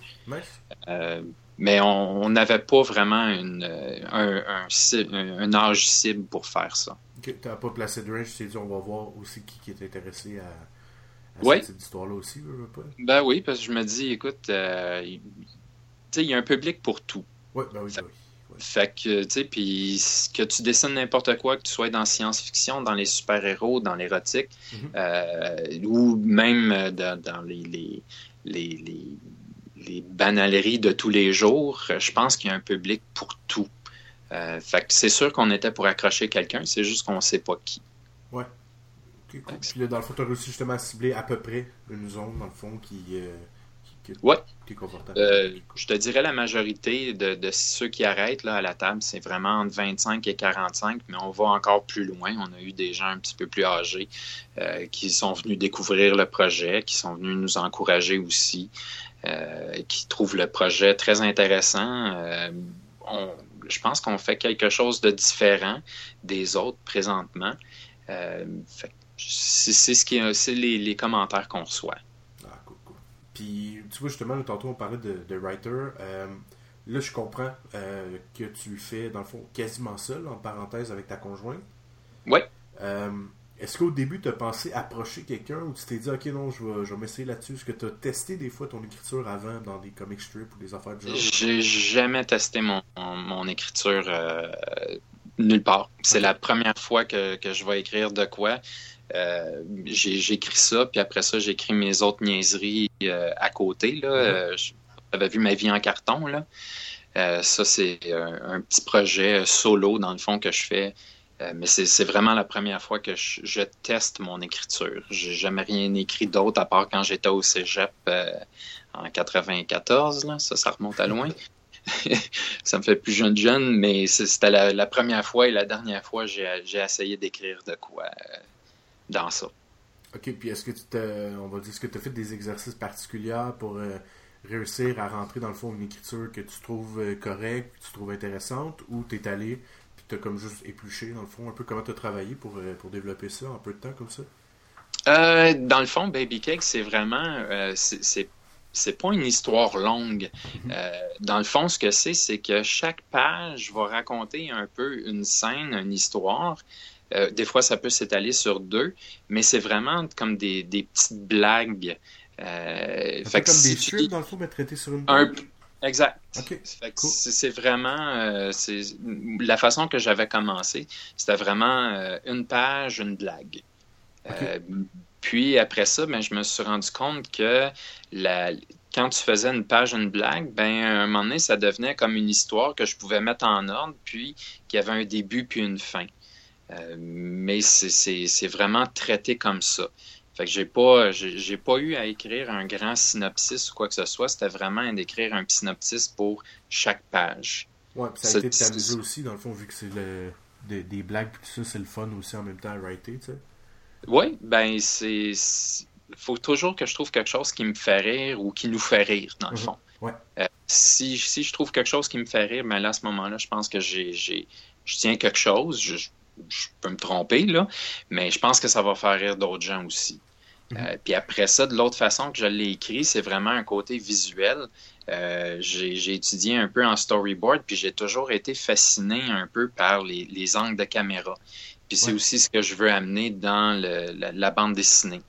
mais on n'avait pas vraiment une, un, un âge cible pour faire ça tu n'as pas placé de range, tu t'es dit on va voir aussi qui, est intéressé à, à cette histoire-là aussi, pas? Ben oui, parce que je me dis, écoute, euh, il y a un public pour tout. Ouais, ben oui, ben oui. Fait que, tu sais, puis que tu dessines n'importe quoi, que tu sois dans science-fiction, dans les super-héros, dans l'érotique, mm-hmm. euh, ou même dans, les, les, les, les, banaleries de tous les jours, je pense qu'il y a un public pour tout. Euh, fait c'est sûr qu'on était pour accrocher quelqu'un, c'est juste qu'on ne sait pas qui. Ouais. Puis là, dans le fond, tu as réussi justement à cibler à peu près une zone, dans le fond, qui, euh, qui, ouais. est confortable. Euh, je te dirais la majorité de, ceux qui arrêtent là, à la table, c'est vraiment entre 25 et 45, mais on va encore plus loin. On a eu des gens un petit peu plus âgés qui sont venus découvrir le projet, qui sont venus nous encourager aussi, qui trouvent le projet très intéressant. On, je pense qu'on fait quelque chose de différent des autres présentement. Euh, c'est ce qui c'est les, les, commentaires qu'on reçoit. Ah, cool, cool. Puis, tu vois, justement, tantôt, on parlait de, de writer. Euh, là, je comprends euh, que tu fais, dans le fond, quasiment seul, en parenthèse, avec ta conjointe. Oui. Est-ce qu'au début, tu as pensé approcher quelqu'un ou tu t'es dit, ok, non, je vais, je vais m'essayer là-dessus? Est-ce que tu as testé des fois ton écriture avant dans des comic strips ou des affaires de genre? J'ai jamais testé mon, mon écriture euh, nulle part. C'est la première fois que, que, je vais écrire de quoi. Euh, J'écris ça, puis après ça, j'écris mes autres niaiseries euh, à côté. Là. Mm-hmm. J'avais vu ma vie en carton. Là. ça, c'est un, un, petit projet solo, dans le fond, que je fais euh, mais c'est vraiment la première fois que je, teste mon écriture. J'ai jamais rien écrit d'autre à part quand j'étais au cégep euh, en 94. Là. Ça, ça remonte à loin. ça me fait plus jeune jeune, mais c'était la, première fois et la dernière fois que j'ai essayé d'écrire de quoi euh, dans ça. OK, puis est-ce que tu on va dire, est-ce que tu as fait des exercices particuliers pour réussir à rentrer dans le fond une écriture que tu trouves correcte, que tu trouves intéressante, ou tu es allé comme juste épluché, dans le fond, un peu comment tu as travaillé pour, euh, pour développer ça en peu de temps comme ça? Euh, dans le fond, Baby Cake, c'est vraiment. Euh, c'est c'est pas une histoire longue. Mhm. dans le fond, ce que c'est, c'est que chaque page va raconter un peu une scène, une histoire. des fois, ça peut s'étaler sur deux, mais c'est vraiment comme des, des petites blagues. fait comme des strips, dans le fond, mais traités sur une Exact. C'est vraiment euh, la façon que j'avais commencé. C'était vraiment euh, une page, une blague. Euh, puis après ça, ben, je me suis rendu compte que la, quand tu faisais une page, une blague, ben, à un moment donné, ça devenait comme une histoire que je pouvais mettre en ordre, puis qu'il y avait un début puis une fin. mais c'est vraiment traité comme ça. Fait que j'ai pas, j'ai pas eu à écrire un grand synopsis ou quoi que ce soit. C'était vraiment d'écrire un synopsis pour chaque page. Ouais, puis ça a été de t'amuser aussi, dans le fond, vu que c'est le, des, des blagues, tout ça, c'est le fun aussi en même temps à writer, tu sais. Oui, ben, c'est. faut toujours que je trouve quelque chose qui me fait rire ou qui nous fait rire, dans le Mhm. fond. Ouais. Euh, si, si je trouve quelque chose qui me fait rire, ben là, à ce moment-là, je pense que j'ai, j'ai, je tiens quelque chose. Je, je- peux me tromper, là, mais je pense que ça va faire rire d'autres gens aussi. Mhm. Euh, puis après ça, de l'autre façon que je l'ai écrit, c'est vraiment un côté visuel. Euh, j'ai, j'ai étudié un peu en storyboard, puis j'ai toujours été fasciné un peu par les, les angles de caméra. Puis c'est Ouais. aussi ce que je veux amener dans le- la, la bande dessinée.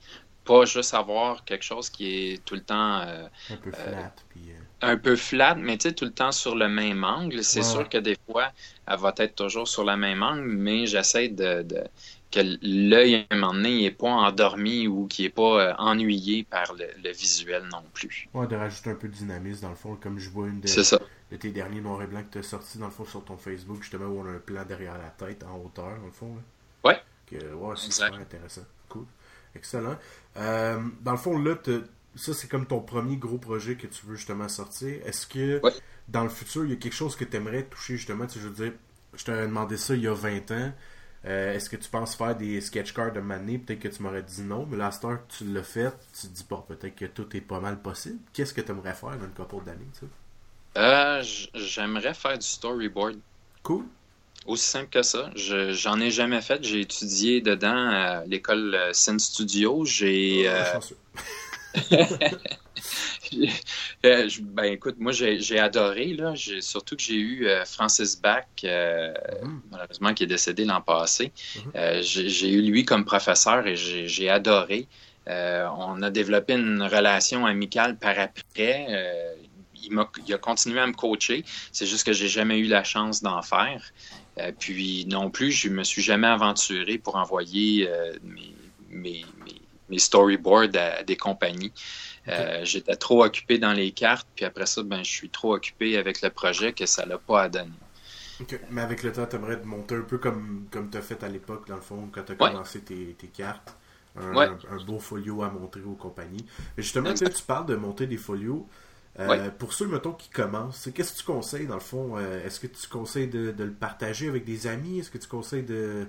Pas juste avoir quelque chose qui est tout le temps euh, Un peu flat, puis... un peu flat, mais tu sais, tout le temps sur le même angle. C'est Ouais, sûr que des fois, elle va être toujours sur le même angle, mais j'essaie de, de- que l'œil, à un moment donné, n'est pas endormi ou qu'il n'est pas euh, ennuyé par le, le visuel non plus. Ouais, de rajouter un peu de dynamisme, dans le fond, comme je vois une de, ça. de tes derniers noirs et blancs que tu as sorti, dans le fond, sur ton Facebook, justement, où on a un plan derrière la tête, en hauteur, dans le fond. là. Ouais. Que, ouais, c'est super intéressant. Cool. Excellent. Euh, dans le fond, là, t'as- ça, c'est comme ton premier gros projet que tu veux justement sortir. Est-ce que, Ouais. dans le futur, il y a quelque chose que tu aimerais toucher, justement, tu sais, je veux dire, je t'avais demandé ça il y a 20 ans. Euh, Est-ce que tu penses faire des sketch cards de Mané? Peut-être que tu m'aurais dit non, mais là, à heure que tu l'as fait, tu te dis, bon, peut-être que tout est pas mal possible. Qu'est-ce que tu aimerais faire dans une couple d'années, tu sais? Euh, J'aimerais faire du storyboard. Cool. Aussi simple que ça. Je- J'en ai jamais fait. J'ai étudié dedans à l'école euh, Scene Studio. J'ai. Ah. Euh, je- ben écoute, moi j'ai adoré là, surtout que j'ai eu euh, Francis Bach, euh, Mhm. malheureusement qui est décédé l'an passé. Mhm. Euh, j'ai eu lui comme professeur et j'ai adoré. Euh, on a développé une relation amicale par après. Euh, il, m'a- il a continué à me coacher. C'est juste que j'ai jamais eu la chance d'en faire. Euh, puis non plus, je me suis jamais aventuré pour envoyer euh, mes, mes, mes- mes storyboards à, à des compagnies. Euh, J'étais trop occupé dans les cartes, puis après ça, ben, je suis trop occupé avec le projet que ça l'a pas à donner. Mais avec le temps, tu aimerais te monter un peu comme, comme tu as fait à l'époque, dans le fond, quand tu as Ouais. commencé tes, tes cartes. Un, Ouais. un- un beau folio à montrer aux compagnies. Mais justement, tu parles de monter des folios. Euh, Ouais. Pour ceux, mettons, qui commencent, qu'est-ce que tu conseilles, dans le fond? Euh, Est-ce que tu conseilles de, de le partager avec des amis? Est-ce que tu conseilles de...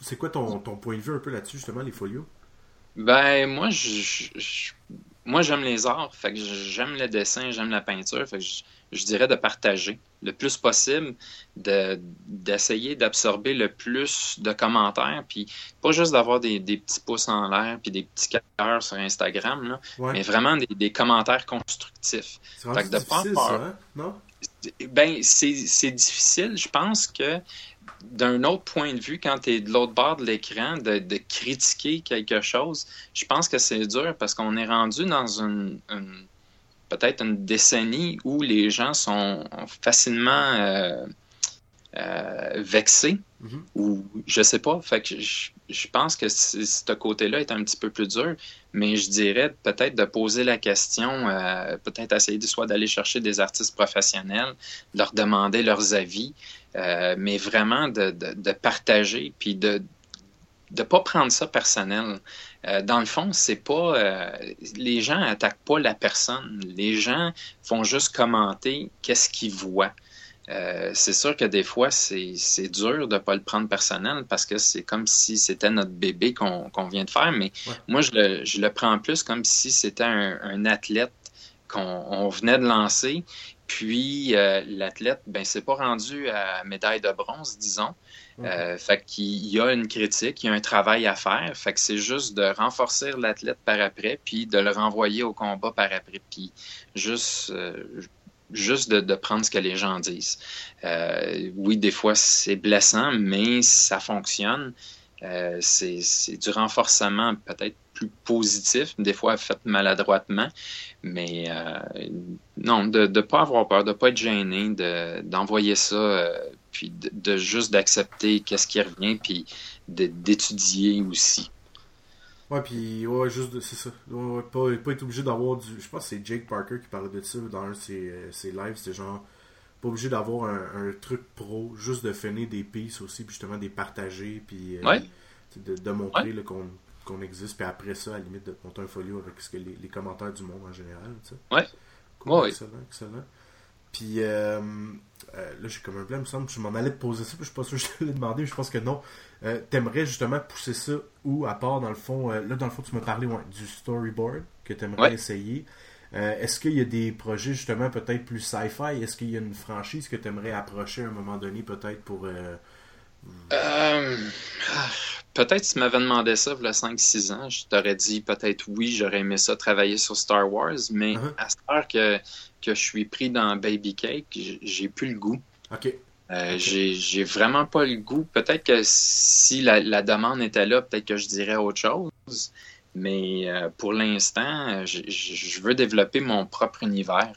C'est quoi ton, ton point de vue un peu là-dessus, justement, les folios? Ben, moi, je, je- je- moi, j'aime les arts. Fait que j'aime le dessin, j'aime la peinture. Fait que je, je dirais de partager le plus possible, de, d'essayer d'absorber le plus de commentaires, puis pas juste d'avoir des, des petits pouces en l'air, puis des petits cœurs sur Instagram, là, Ouais. mais vraiment des, des commentaires constructifs. Fait que de pas peur. ça, hein? Non? Ben, c'est c'est difficile. Je pense que d'un autre point de vue, quand tu es de l'autre bord de l'écran, de, de critiquer quelque chose, je pense que c'est dur parce qu'on est rendu dans une, une- peut-être une décennie où les gens sont facilement euh, euh, vexés Mhm. ou je sais pas. Fait que je, je pense que ce côté-là est un petit peu plus dur, mais je dirais peut-être de poser la question, euh, peut-être essayer de soit d'aller chercher des artistes professionnels, de leur demander leurs avis, euh, mais vraiment de, de, de partager puis de de pas prendre ça personnel. Euh, dans le fond, c'est pas euh, les gens attaquent pas la personne. Les gens font juste commenter qu'est-ce qu'ils voient. Euh, c'est sûr que des fois, c'est dur de pas le prendre personnel parce que c'est comme si c'était notre bébé qu'on vient de faire, mais Ouais. moi, je le, je le prends plus comme si c'était un, un athlète qu'on on venait de lancer, puis euh, l'athlète, ben, c'est pas rendu à médaille de bronze, disons. Euh, fait qu'il y a une critique, il y a un travail à faire. Fait que c'est juste de renforcer l'athlète par après, puis de le renvoyer au combat par après, puis juste, euh, juste de, de prendre ce que les gens disent. Oui, des fois c'est blessant, mais ça fonctionne. C'est du renforcement peut-être plus positif, des fois fait maladroitement, mais euh, non, de ne pas avoir peur, de pas être gêné, de- d'envoyer ça, euh, puis de, de juste d'accepter qu'est-ce qui revient, puis d'étudier aussi. Ouais, puis ouais, juste, c'est ça. Ouais, ouais, pas, pas être obligé d'avoir du. Je pense que c'est Jake Parker qui parlait de ça dans un de ses, euh, ses lives. C'était genre, pas obligé d'avoir un, un truc pro, juste de finir des pistes aussi, puis justement des partager, puis euh, Ouais. de, de montrer là, qu'on qu'on existe, puis après ça, à la limite, de monter un folio avec ce que les, les commentaires du monde en général. Tu sais. Ouais. Cool, Ouais, oui. excellent, excellent. Puis euh, euh, là, j'ai comme un plan, il me semble je m'en allais te poser ça, puis je suis pas sûr que je te l'ai demandé, mais je pense que non. Euh, T'aimerais justement pousser ça ou à part, dans le fond, euh, là, dans le fond, tu m'as parlé ouais, du storyboard que tu aimerais Ouais. essayer. Est-ce qu'il y a des projets justement peut-être plus sci-fi? Est-ce qu'il y a une franchise que tu aimerais approcher à un moment donné peut-être pour. Euh, ah, peut-être si tu m'avais demandé ça il y a 5-6 ans, je t'aurais dit peut-être oui, j'aurais aimé ça travailler sur Star Wars, mais Mhm. à cette heure que, que je suis pris dans Baby Cake, j'ai- plus le goût. Ok. Euh, j'ai, vraiment pas le goût. Peut-être que si la, la demande était là, peut-être que je dirais autre chose. Mais euh, pour l'instant, je, veux développer mon propre univers.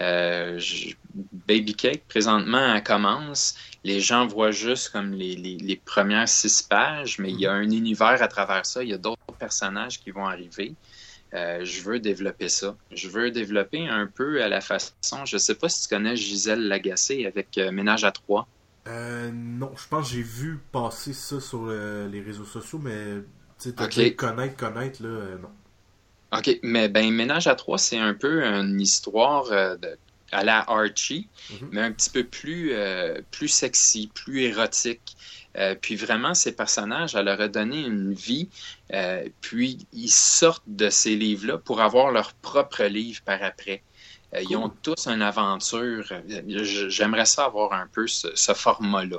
Euh, Baby Cake, présentement, elle commence. Les gens voient juste comme les, les- les premières six pages, mais il y a un univers à travers ça. Il y a d'autres personnages qui vont arriver. Euh, je veux développer ça. Je veux développer un peu à la façon. Je sais pas si tu connais Gisèle Lagacé avec euh, Ménage à trois. Euh, non, je pense que j'ai vu passer ça sur le- les réseaux sociaux, mais tu sais, t'as Ok. dit connaître, connaître, là, non. OK, mais ben Ménage à trois, c'est un peu une histoire de, à la Archie, Mhm. mais un petit peu plus, euh, plus sexy, plus érotique. Euh, puis vraiment, ces personnages, elle leur a donné une vie, euh, puis ils sortent de ces livres-là pour avoir leur propre livre par après. Ils ont tous une aventure. J'aimerais ça avoir un peu ce, ce format-là.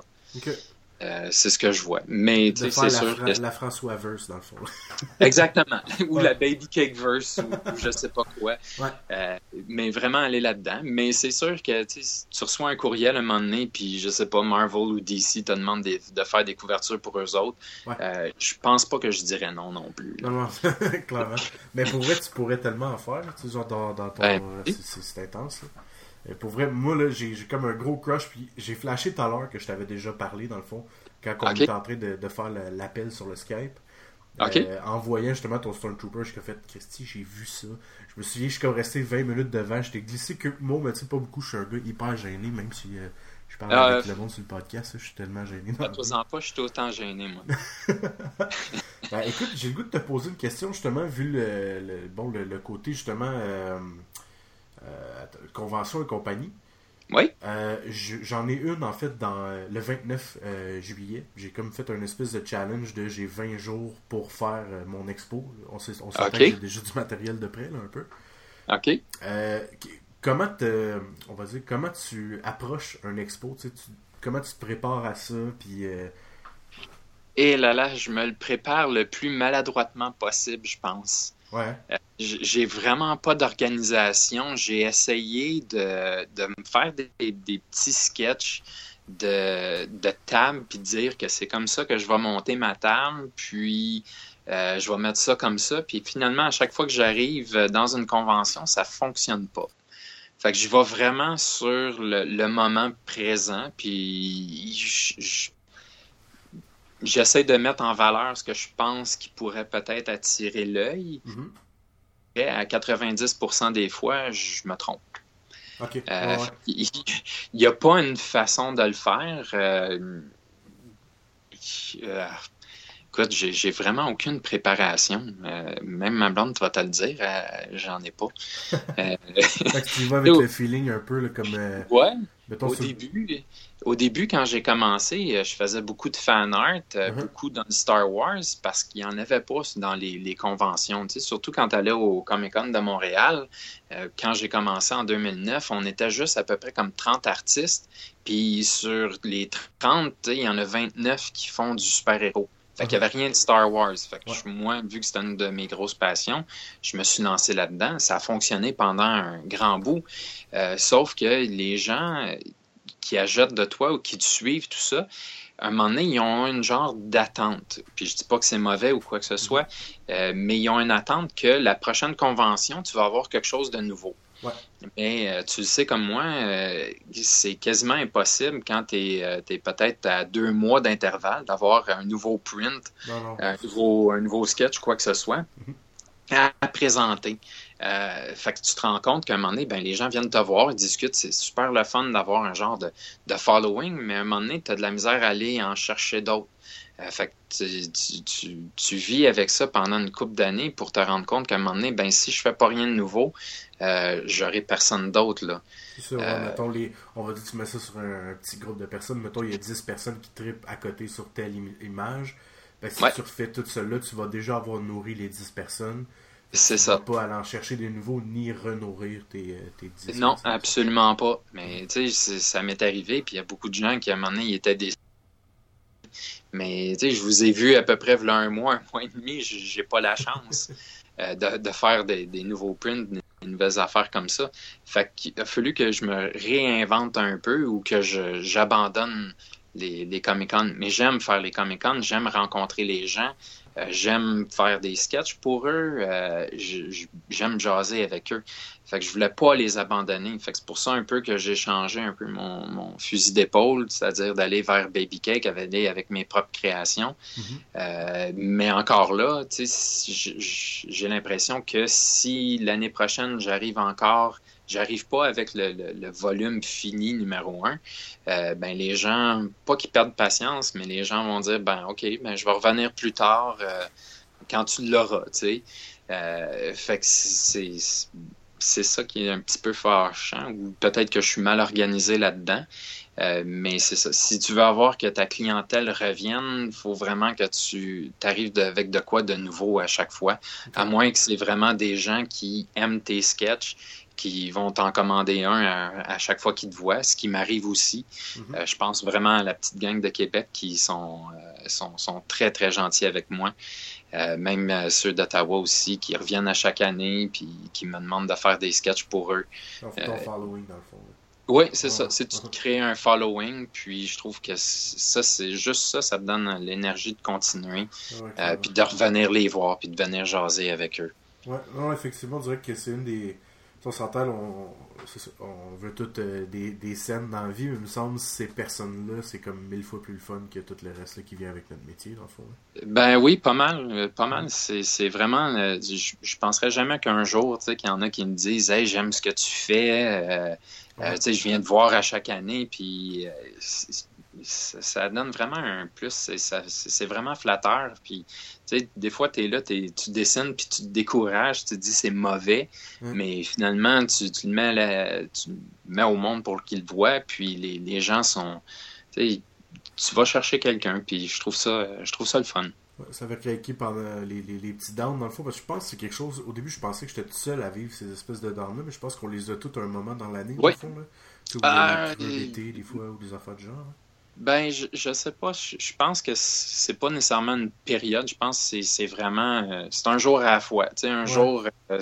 Euh, c'est ce que je vois. Mais tu sais, c'est sûr Fra- que la François Verse, dans le fond. Exactement. ou Ouais. la Baby Cake Verse ou, ou je sais pas quoi. Ouais. Euh, mais vraiment aller là-dedans. Mais c'est sûr que si tu reçois un courriel un moment donné, puis je sais pas, Marvel ou DC te demande des- de faire des couvertures pour eux autres. Ouais. euh, je pense pas que je dirais non non plus. là. Non, non, clairement. Mais pour vrai, tu pourrais tellement en faire, tu genre dans, dans ton... Ben, euh, c'est intense, là. Et pour vrai, moi, là, j'ai comme un gros crush, puis j'ai flashé tout à l'heure que je t'avais déjà parlé, dans le fond, quand on Ok. était en train de, de faire l'appel sur le Skype. Euh, en voyant justement ton Stormtrooper, j'ai fait Christy, j'ai vu ça. Je me souviens, je suis resté 20 minutes devant, j'étais glissé que moi, mais tu sais, pas beaucoup, je suis un gars hyper gêné, même si euh, je parle Ah, avec euh, le monde sur le podcast, je suis tellement gêné. dans vie. Fais-toi-en pas, je suis autant gêné, moi. Ben, écoute, j'ai le goût de te poser une question justement vu le, le- bon le, le côté justement euh, euh, convention et compagnie. Oui? Euh, je- J'en ai une en fait dans euh, le 29 euh, juillet. J'ai comme fait un espèce de challenge de j'ai 20 jours pour faire euh, mon expo. On s'est- on s'entend Ok. que j'ai déjà du matériel de près là un peu. OK. Euh, comment te, on va dire comment tu approches un expo, tu comment tu te prépares à ça? Puis euh, Et là là, je me le prépare le plus maladroitement possible, je pense. J- J'ai vraiment pas d'organisation. J'ai essayé de, de me faire des, petits sketchs de, de table, puis dire que c'est comme ça que je vais monter ma table, puis euh, je vais mettre ça comme ça. Puis finalement, à chaque fois que j'arrive dans une convention, ça fonctionne pas. Fait que je vais vraiment sur le, moment présent, puis je- j'essaie de mettre en valeur ce que je pense qui pourrait peut-être attirer l'œil. Mhm. À 90% des fois, je me trompe. Euh, ouais. Il n'y a pas une façon de le faire. Euh, euh, écoute, j'ai vraiment aucune préparation. Euh, même ma blonde va te le dire, euh, j'en ai pas. Euh, tu vas avec le feeling un peu là, comme euh, ouais, mettons au sur- début, au début, quand j'ai commencé, je faisais beaucoup de fan art, Mhm. beaucoup dans le Star Wars, parce qu'il n'y en avait pas dans les, les conventions. Tu sais, surtout quand tu allais au Comic Con de Montréal, quand j'ai commencé en 2009, on était juste à peu près comme 30 artistes. Puis sur les 30, tu sais, il y en a 29 qui font du super-héros. Fait qu'il n'y avait rien de Star Wars. Fait que Ouais. je- moi, vu que c'était une de mes grosses passions, je me suis lancé là-dedans. Ça a fonctionné pendant un grand bout. Euh, sauf que les gens euh, qui achètent de toi ou qui te suivent, tout ça, à un moment donné, ils ont une genre d'attente. Puis je dis pas que c'est mauvais ou quoi que ce soit, euh, mais ils ont une attente que la prochaine convention, tu vas avoir quelque chose de nouveau. Ouais. Mais euh, tu le sais comme moi, euh, c'est quasiment impossible quand tu es, peut-être à deux mois d'intervalle d'avoir un nouveau print Non, non. un nouveau, un nouveau sketch, quoi que ce soit, Mhm. à, à présenter. Euh, fait que tu te rends compte qu'à un moment donné, ben, les gens viennent te voir, ils discutent, c'est super le fun d'avoir un genre de, de following, mais à un moment donné, tu as de la misère à aller en chercher d'autres. Euh, fait que tu, tu, vis avec ça pendant une couple d'années pour te rendre compte qu'à un moment donné, ben, si je fais pas rien de nouveau, euh, j'aurai personne d'autre. là. C'est euh, mettons les, on va dire que tu mets ça sur un, petit groupe de personnes. Mettons, il y a 10 personnes qui tripent à côté sur telle image. Ben, si tu refais tout cela, tu vas déjà avoir nourri les 10 personnes. C'est ça. pas aller en chercher des nouveaux ni renourrir tes, tes 10 Non, absolument pas. Mais tu sais, ça m'est arrivé, puis il y a beaucoup de gens qui, à un moment donné, ils étaient des mais je vous ai vu à peu près un mois, un mois et demi, j'ai pas la chance euh, de, faire des, nouveaux prints, des nouvelles affaires comme ça. Fait qu'il a fallu que je me réinvente un peu ou que j'abandonne les, les Comic-Con. Mais j'aime faire les Comic-Con, j'aime rencontrer les gens, j'aime faire des sketchs pour eux, euh, j'aime jaser avec eux. Fait que je voulais pas les abandonner. Fait que c'est pour ça un peu que j'ai changé un peu mon, mon fusil d'épaule, c'est-à-dire d'aller vers Baby Cake avec, avec mes propres créations. Mm-hmm. euh, mais encore là, j'ai l'impression que si l'année prochaine j'arrive encore j'arrive pas avec le, le, volume fini numéro un, euh, ben les gens, pas qu'ils perdent patience, mais les gens vont dire ben ok, ben je vais revenir plus tard euh, quand tu l'auras, tu sais. Euh, fait que c'est c'est ça qui est un petit peu fâchant, ou peut-être que je suis mal organisé là-dedans. Euh, mais c'est ça. Si tu veux avoir que ta clientèle revienne, il faut vraiment que tu arrives avec de quoi de nouveau à chaque fois. À moins que c'est vraiment des gens qui aiment tes sketchs qui vont t'en commander un à, chaque fois qu'ils te voient, ce qui m'arrive aussi. Mhm. Euh, je pense vraiment à la petite gang de Québec qui sont, euh, sont, sont, très, très gentils avec moi. Euh, même ceux d'Ottawa aussi, qui reviennent à chaque année puis qui me demandent de faire des sketchs pour eux. following, dans le fond. Oui, c'est ça. C'est tu crées un following, puis je trouve que ça, c'est juste ça, ça te donne l'énergie de continuer, puis de revenir les voir, puis de venir jaser avec eux. Ouais, non, effectivement, on dirait que c'est une des, on s'entend, on, on, veut toutes euh, des, scènes dans la vie, mais il me semble que ces personnes-là, c'est comme mille fois plus le fun que tout le reste qui vient avec notre métier, dans le fond. Ben oui, pas mal. Euh, pas mal. C'est vraiment. Euh, je, je penserais jamais qu'un jour, tu sais, qu'il y en a qui me disent Hey, j'aime ce que tu fais. tu sais, je viens te voir à chaque année, puis ça, donne vraiment un plus. C'est vraiment flatteur. Puis, tu sais, des fois, es là, tu dessines, puis tu te décourages, tu te dis c'est mauvais, mais finalement, tu, tu, le mets tu mets au monde pour qu'il le voit, puis les, les gens sont. Tu vas chercher quelqu'un, puis je trouve ça, je trouve ça le fun. ça va craquer pendant les, les, les, petits downs dans le fond, parce que je pense que c'est quelque chose. Au début, je pensais que j'étais tout seul à vivre ces espèces de downs-là, mais je pense qu'on les a tous un moment dans l'année, oui. fond. Là. Ah, des fois, ou des affaires de genre. Hein. Ben, je, je sais pas. Je, pense que c'est pas nécessairement une période. Je pense que c'est vraiment. Euh, c'est un jour à la fois. Tu sais, un jour. Euh,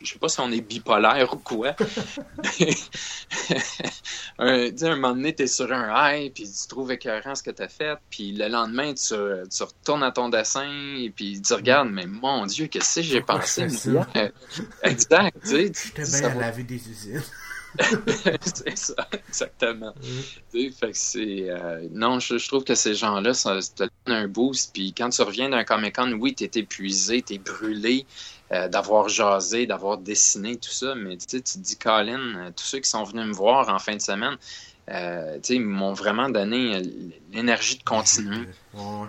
je sais pas si on est bipolaire ou quoi. un, un moment donné, t'es sur un high, puis tu trouves écœurant ce que t'as fait, puis le lendemain, tu, tu, retournes à ton dessin, et puis tu regardes, mais mon Dieu, qu'est-ce que j'ai pensé? exact, tu sais. J'étais bien à laver des usines. c'est ça, exactement. Fait que c'est. Euh, non, je, trouve que ces gens-là, ça, te donne un boost. Puis quand tu reviens d'un Comic-Con, oui, t'es épuisé, t'es brûlé euh, d'avoir jasé, d'avoir dessiné, tout ça. Mais tu sais, tu te dis, Colin, euh, tous ceux qui sont venus me voir en fin de semaine, euh, ils m'ont vraiment donné l'énergie de continuer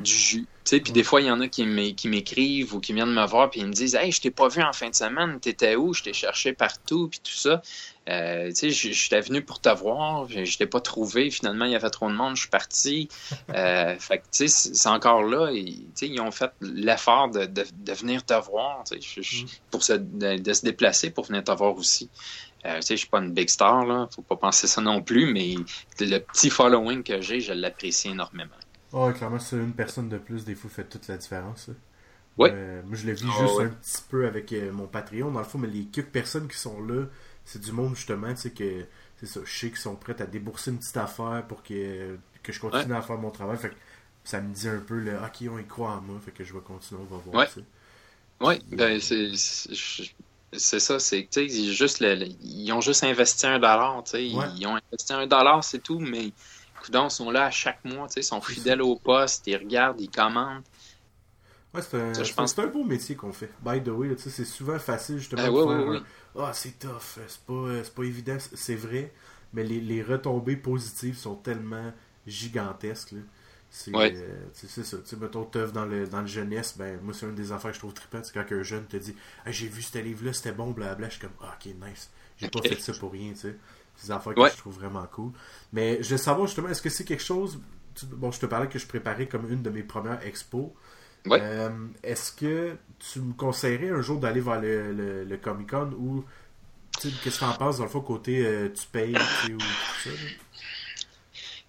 du jus. Puis des fois, il y en a qui m'écrivent ou qui viennent me voir puis ils me disent Hey, je t'ai pas vu en fin de semaine, t'étais où? Je t'ai cherché partout, puis tout ça. Euh, tu sais, j'étais venu pour te voir, je t'ai pas trouvé, finalement, il y avait trop de monde, je suis parti. Euh, fait que, tu sais, c'est encore là, tu sais, ils ont fait l'effort de, de, venir te voir, tu sais, mm. pour se, de, se déplacer pour venir te voir aussi. Euh, tu sais, je suis pas une big star, là, faut pas penser ça non plus, mais le petit following que j'ai, je l'apprécie énormément. Oh, clairement, c'est une personne de plus, des fois, fait toute la différence. Oui. Euh, moi, je l'ai vu ah, juste un petit peu avec euh, mon Patreon, dans le fond, mais les quelques personnes qui sont là, c'est du monde justement, tu sais, que c'est ça, je sais qu'ils sont prêts à débourser une petite affaire pour que, que je continue à faire mon travail. Fait que ça me dit un peu le OK, on y croit en moi, fait que je vais continuer, on va voir. Ouais. Oui, ben, c'est. C'est ça, c'est que juste le, ils ont juste investi un dollar, tu sais, ils ont investi un dollar, c'est tout, mais ils sont là à chaque mois, tu sais, ils sont fidèles au poste, ils regardent, ils commandent. Ouais, c'est un, un beau métier qu'on fait. By the way, c'est souvent facile justement ah, de faire Ah, c'est tough, c'est pas, pas évident, c'est vrai, mais les, les, retombées positives sont tellement gigantesques C'est Ouais. euh, ça. Tu mettons, t'œuvres dans le, dans le jeunesse, ben, moi, c'est une des affaires que je trouve trippant, c'est quand un jeune te dit Ah, J'ai vu ce livre-là, c'était bon, blabla. Je suis comme Ah, ok, nice. J'ai pas fait ça pour rien, tu sais. Des affaires que Ouais. je trouve vraiment cool. Mais je veux savoir justement, est-ce que c'est quelque chose. Bon, je te parlais que je préparais comme une de mes premières expos. Ouais. Euh, est-ce que tu me conseillerais un jour d'aller vers le, le, le Comic Con ou. Qu'est-ce que t'en penses dans le fond côté euh, tu payes ou tout ça?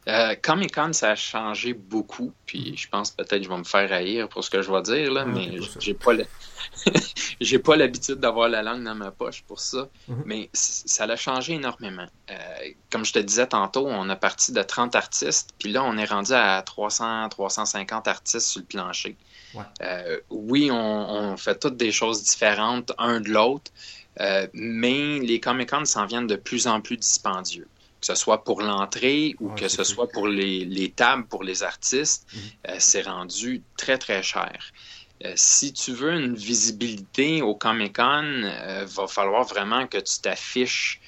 Euh, Comic Con, ça a changé beaucoup, puis je pense peut-être que je vais me faire haïr pour ce que je vais dire, là, Ah, mais j'ai pas le- j'ai pas l'habitude d'avoir la langue dans ma poche pour ça, Mhm. mais ça l'a changé énormément. Euh, comme je te disais tantôt, on a parti de 30 artistes, puis là, on est rendu à 300, 350 artistes sur le plancher. Ouais. Euh, oui, on, on fait toutes des choses différentes, un de l'autre, euh, mais les Comic-Con s'en viennent de plus en plus dispendieux que ce soit pour l'entrée ou Ouais, que ce soit pour les, les tables pour les artistes, Mhm. euh, c'est rendu très très cher. Euh, si tu veux une visibilité au Comic Con, euh, va falloir vraiment que tu t'affiches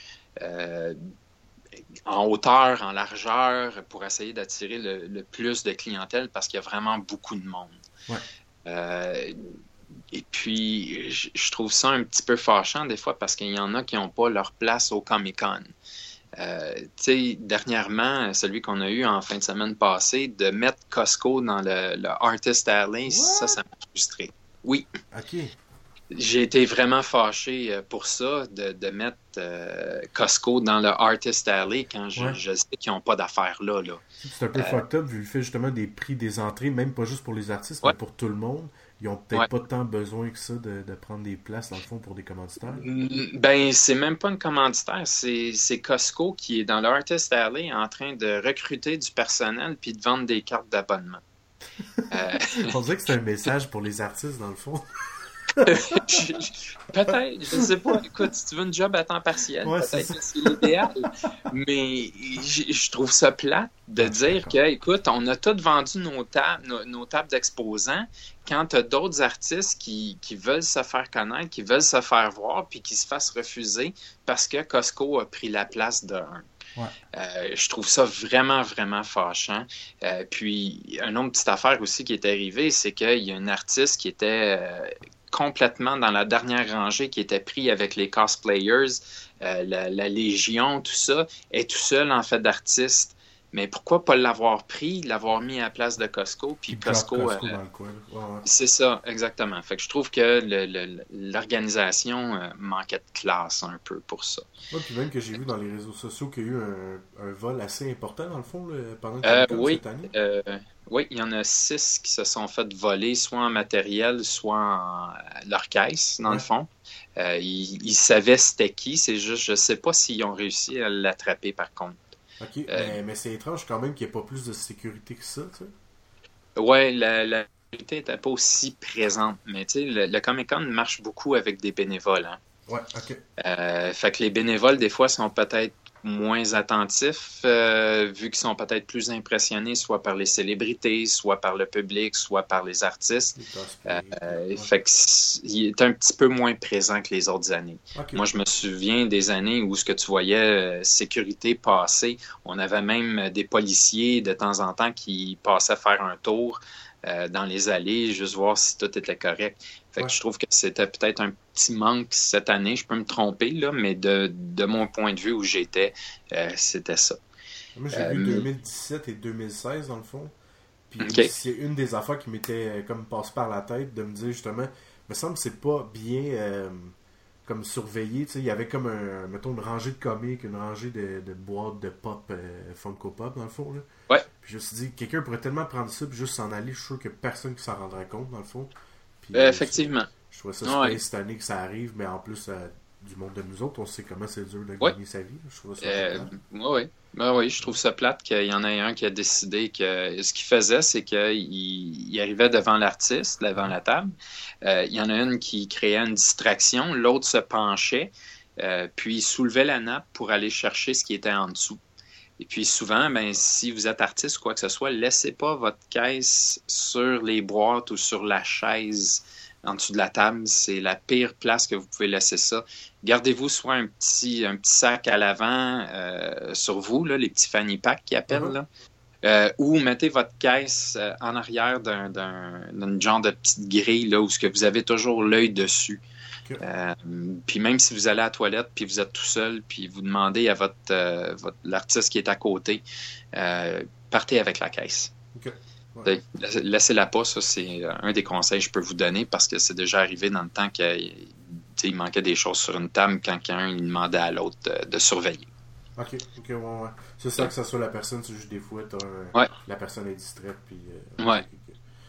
euh, en hauteur, en largeur, pour essayer d'attirer le, le plus de clientèle parce qu'il y a vraiment beaucoup de monde. Ouais. Euh, et puis, je, je trouve ça un petit peu fâchant des fois parce qu'il y en a qui n'ont pas leur place au Comic Con. Euh, tu sais, dernièrement, celui qu'on a eu en fin de semaine passée, de mettre Costco dans le, le Artist Alley, ça, ça m'a frustré. Oui, Ok. j'ai été vraiment fâché euh, pour ça, de, de mettre euh, Costco dans le Artist Alley quand je, Ouais. je sais qu'ils n'ont pas d'affaires là. là. C'est un peu fucked up vu le fait justement des prix des entrées, même pas juste pour les artistes, Ouais. mais pour tout le monde. Ils ont peut-être Ouais. pas tant besoin que ça de, de prendre des places dans le fond pour des commanditaires. Mm, Ben, c'est même pas une commanditaire, c'est Costco qui est dans le Artist Alley en train de recruter du personnel puis de vendre des cartes d'abonnement. Euh, On dirait que c'est un message pour les artistes dans le fond. Je- peut-être, je sais pas. Écoute, si tu veux une job à temps partiel, Ouais, peut-être que c'est l'idéal. Mais je, trouve ça plate de dire que, écoute, on a tous vendu nos tables, nos, nos tables d'exposants quand tu as d'autres artistes qui, qui veulent se faire connaître, qui veulent se faire voir, puis qui se fassent refuser parce que Costco a pris la place d'un. Ouais. Euh, je trouve ça vraiment, vraiment fâchant. Euh, puis, une autre petite affaire aussi qui est arrivée, c'est qu'il y a un artiste qui était euh, complètement dans la dernière rangée, qui était pris avec les cosplayers, euh, la, la Légion, tout ça, est tout seul en fait d'artiste. Mais pourquoi pas l'avoir pris, l'avoir mis à la place de Costco, puis Costco, Costco euh. Ouais, ouais. c'est ça, exactement. Fait que je trouve que l'organisation euh, manquait de classe un peu pour ça. Ouais, puis même que j'ai vu dans les réseaux sociaux qu'il y a eu un, un vol assez important dans le fond pendant le Euh, oui. cette année. Oui, il y en a six qui se sont fait voler, soit en matériel, soit en leur caisse, dans Ouais. le fond. Ils, ils savaient c'était qui, c'est juste, je sais pas s'ils ont réussi à l'attraper par contre. Ok, euh, mais, mais c'est étrange quand même qu'il n'y ait pas plus de sécurité que ça, tu sais. Ouais, la, la sécurité n'était pas aussi présente, mais tu sais, le, le Comic Con marche beaucoup avec des bénévoles. Hein. Ouais, ok. Euh, fait que les bénévoles, des fois, sont peut-être moins attentifs, euh, vu qu'ils sont peut-être plus impressionnés, soit par les célébrités, soit par le public, soit par les artistes. Euh, ouais. Fait est un petit peu moins présent que les autres années. Moi, je me souviens des années où ce que tu voyais euh, sécurité passer, on avait même des policiers de temps en temps qui passaient faire un tour euh, dans les allées, juste voir si tout était correct. Fait que je trouve que c'était peut-être un petit manque cette année. Je peux me tromper là, mais de, de mon point de vue où j'étais, euh, c'était ça. Moi, j'ai Euh, vu 2017 et 2016 dans le fond. Puis c'est une des affaires qui m'était euh, comme passe par la tête de me dire justement, me semble que c'est pas bien euh, comme surveillé. Tu sais, il y avait comme un, mettons, une rangée de comics, une rangée de, de boîtes de pop, euh, Funko Pop dans le fond. Là. Ouais. Puis je me suis dit, quelqu'un pourrait tellement prendre ça puis juste s'en aller. Je suis sûr que personne qui s'en rendrait compte dans le fond. Puis, Euh, effectivement. Je trouvais ça Ouais. super cette année que ça arrive, mais en plus euh, du monde de nous autres, on sait comment c'est dur de Ouais. gagner sa vie. Je trouve ça Euh, oui, je trouve ça plate qu'il y en ait un qui a décidé que ce qu'il faisait, c'est qu'il il arrivait devant l'artiste, devant la table. Euh, il y en a une qui créait une distraction, l'autre se penchait, euh, puis il soulevait la nappe pour aller chercher ce qui était en dessous. Et puis souvent, ben, si vous êtes artiste ou quoi que ce soit, laissez pas votre caisse sur les boîtes ou sur la chaise en dessous de la table. C'est la pire place que vous pouvez laisser ça gardez-vous soit un petit, un petit sac à l'avant euh, sur vous, là, les petits fanny packs qu'ils appellent. Mhm. là. Euh, ou mettez votre caisse euh, en arrière d'un, genre de petite grille là, où ce que vous avez toujours l'œil dessus. Euh, puis même si vous allez à la toilette, puis vous êtes tout seul, puis vous demandez à votre, euh, votre- l'artiste qui est à côté, euh, partez avec la caisse. Ouais. Laissez-la pas, ça c'est un des conseils que je peux vous donner parce que c'est déjà arrivé dans le temps qu'il manquait des choses sur une table quand quelqu'un demandait à l'autre de, de surveiller. Ok, ok, ouais, ouais. C'est ça que ça soit la personne, c'est juste des fois, t'as un- Ouais. la personne est distraite, puis. Ouais.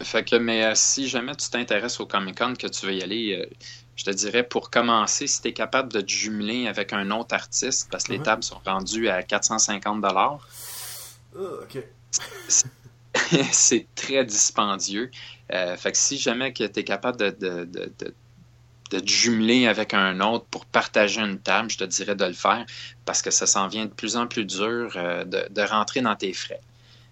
Fait que, mais euh, si jamais tu t'intéresses au Comic Con, que tu veux y aller, euh, je te dirais pour commencer, si tu es capable de te jumeler avec un autre artiste, parce que les tables sont rendues à 450 dollars, Ah, ok. c'est très dispendieux. Euh, fait que si jamais que tu es capable de, de, de, de- de te jumeler avec un autre pour partager une table, je te dirais de le faire parce que ça s'en vient de plus en plus dur euh, de, de rentrer dans tes frais.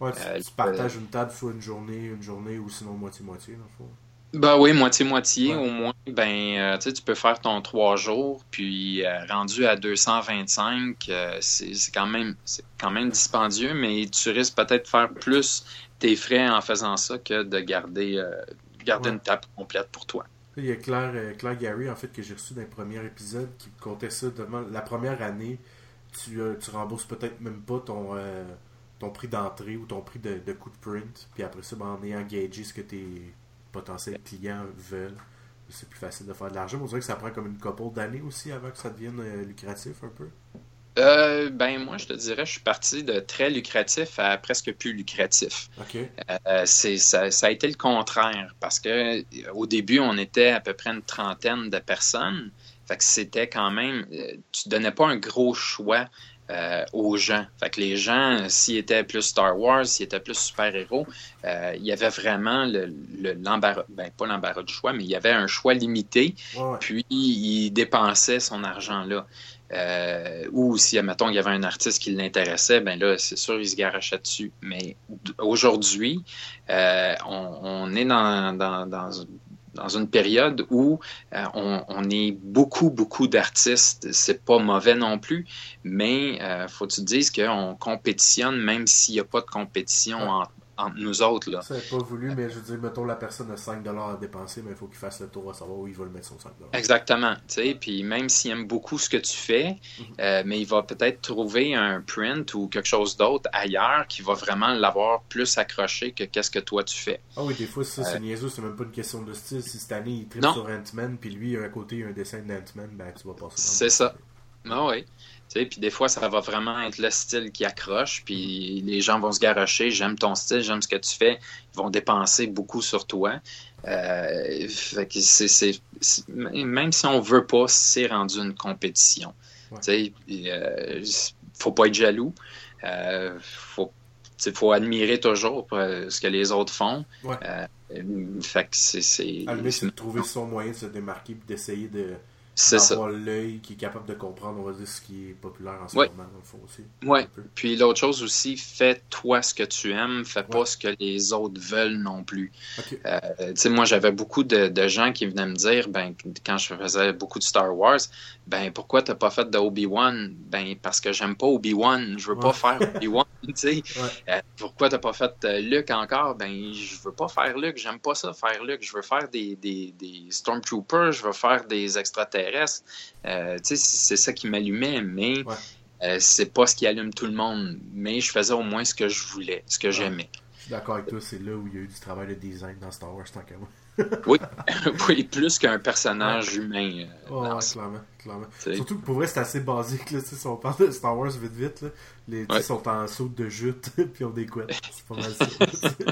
Ouais, tu, Euh, tu partages une table soit une journée, une journée, ou sinon moitié-moitié, dans le fond. Ben oui, moitié-moitié, Ouais. au moins, ben, euh, tu sais, tu peux faire ton trois jours, puis euh, rendu à 225, euh, c'est c'est quand même c'est quand même dispendieux, mais tu risques peut-être de faire plus tes frais en faisant ça que de garder, garder Ouais. une table complète pour toi. Il y a Claire, Claire Gary, en fait, que j'ai reçu dans le premier épisode, qui comptait ça. Demain, la première année, tu, tu rembourses peut-être même pas ton, ton prix d'entrée ou ton prix de, de coup de print. Puis après ça, ben, en ayant gagé ce que tes potentiels clients veulent, c'est plus facile de faire de l'argent. On dirait que ça prend comme une couple d'années aussi avant que ça devienne euh, lucratif un peu. Euh, ben moi, je te dirais, je suis parti de très lucratif à presque plus lucratif. Euh, c'est, ça, ça a été le contraire parce que au début, on était à peu près une trentaine de personnes. Fait que c'était quand même, tu donnais pas un gros choix euh, aux gens. Fait que les gens, s'ils étaient plus Star Wars, s'ils étaient plus super-héros, euh, il y avait vraiment le, le- l'embarras, ben pas l'embarras du choix, mais il y avait un choix limité, Ouais, puis il dépensait son argent là. Euh, ou si, admettons, il y avait un artiste qui l'intéressait, ben là, c'est sûr, il se garochait dessus. Mais aujourd'hui, euh, on, on est dans, dans, dans, dans une période où euh, on, on est beaucoup, beaucoup d'artistes. C'est pas mauvais non plus, mais euh, faut que tu te dises qu'on compétitionne même s'il n'y a pas de compétition entre, entre nous autres. Là. Ça n'est pas voulu, mais je veux dire, mettons, la personne a 5$ à dépenser, mais il faut qu'il fasse le tour à savoir où il va le mettre son 5$. Exactement. Tu sais, puis même s'il aime beaucoup ce que tu fais, Mhm. euh, mais il va peut-être trouver un print ou quelque chose d'autre ailleurs qui va vraiment l'avoir plus accroché que qu'est-ce que toi tu fais. Ah oui, des fois, ça, c'est niaiseux, c'est même pas une question de style. Si cette année, il tripe sur Ant-Man, puis lui, à côté, il y a un dessin d'Ant-Man, ben, tu vas passer C'est ça. Ah oui. Puis des fois, ça va vraiment être le style qui accroche, puis les gens vont se garocher, j'aime ton style, j'aime ce que tu fais, ils vont dépenser beaucoup sur toi. Euh, fait que même si on veut pas, c'est rendu une compétition. Ouais. Sais, puis, euh, faut pas être jaloux. Euh, faut, admirer toujours euh, ce que les autres font. Ouais. Fait que c'est, trouver son moyen de se démarquer, puis d'essayer de c'est ça. d'avoir l'œil qui est capable de comprendre, on va dire, ce qui est populaire en ce Ouais. moment, dans le fond aussi. Peu. Puis l'autre chose aussi, fais toi ce que tu aimes, fais Ouais. pas ce que les autres veulent non plus. Euh, tu sais, moi, j'avais beaucoup de, de gens qui venaient me dire, ben, quand je faisais beaucoup de Star Wars, ben, pourquoi t'as pas fait de Obi-Wan? Ben, parce que j'aime pas Obi-Wan, je veux Ouais. pas faire Obi-Wan. Ouais. Euh, pourquoi t'as pas fait euh, Luke encore? Ben, je veux pas faire Luke, j'aime pas ça faire Luke, je veux faire des, des, des Stormtroopers, je veux faire des extraterrestres. Euh, tu sais, c'est ça qui m'allumait, mais Ouais. euh, c'est pas ce qui allume tout le monde. Mais je faisais au moins ce que je voulais, ce que j'aimais. Je suis d'accord avec toi, c'est là où il y a eu du travail de design dans Star Wars, tant qu'à moi. oui, plus qu'un personnage humain. euh, Ouais, clairement, clairement. Surtout que pour vrai, c'est assez basique, là, si on parle de Star Wars vite vite, là, les Ouais. ils sont en saut de jute, puis ont des couettes. C'est pas mal ça.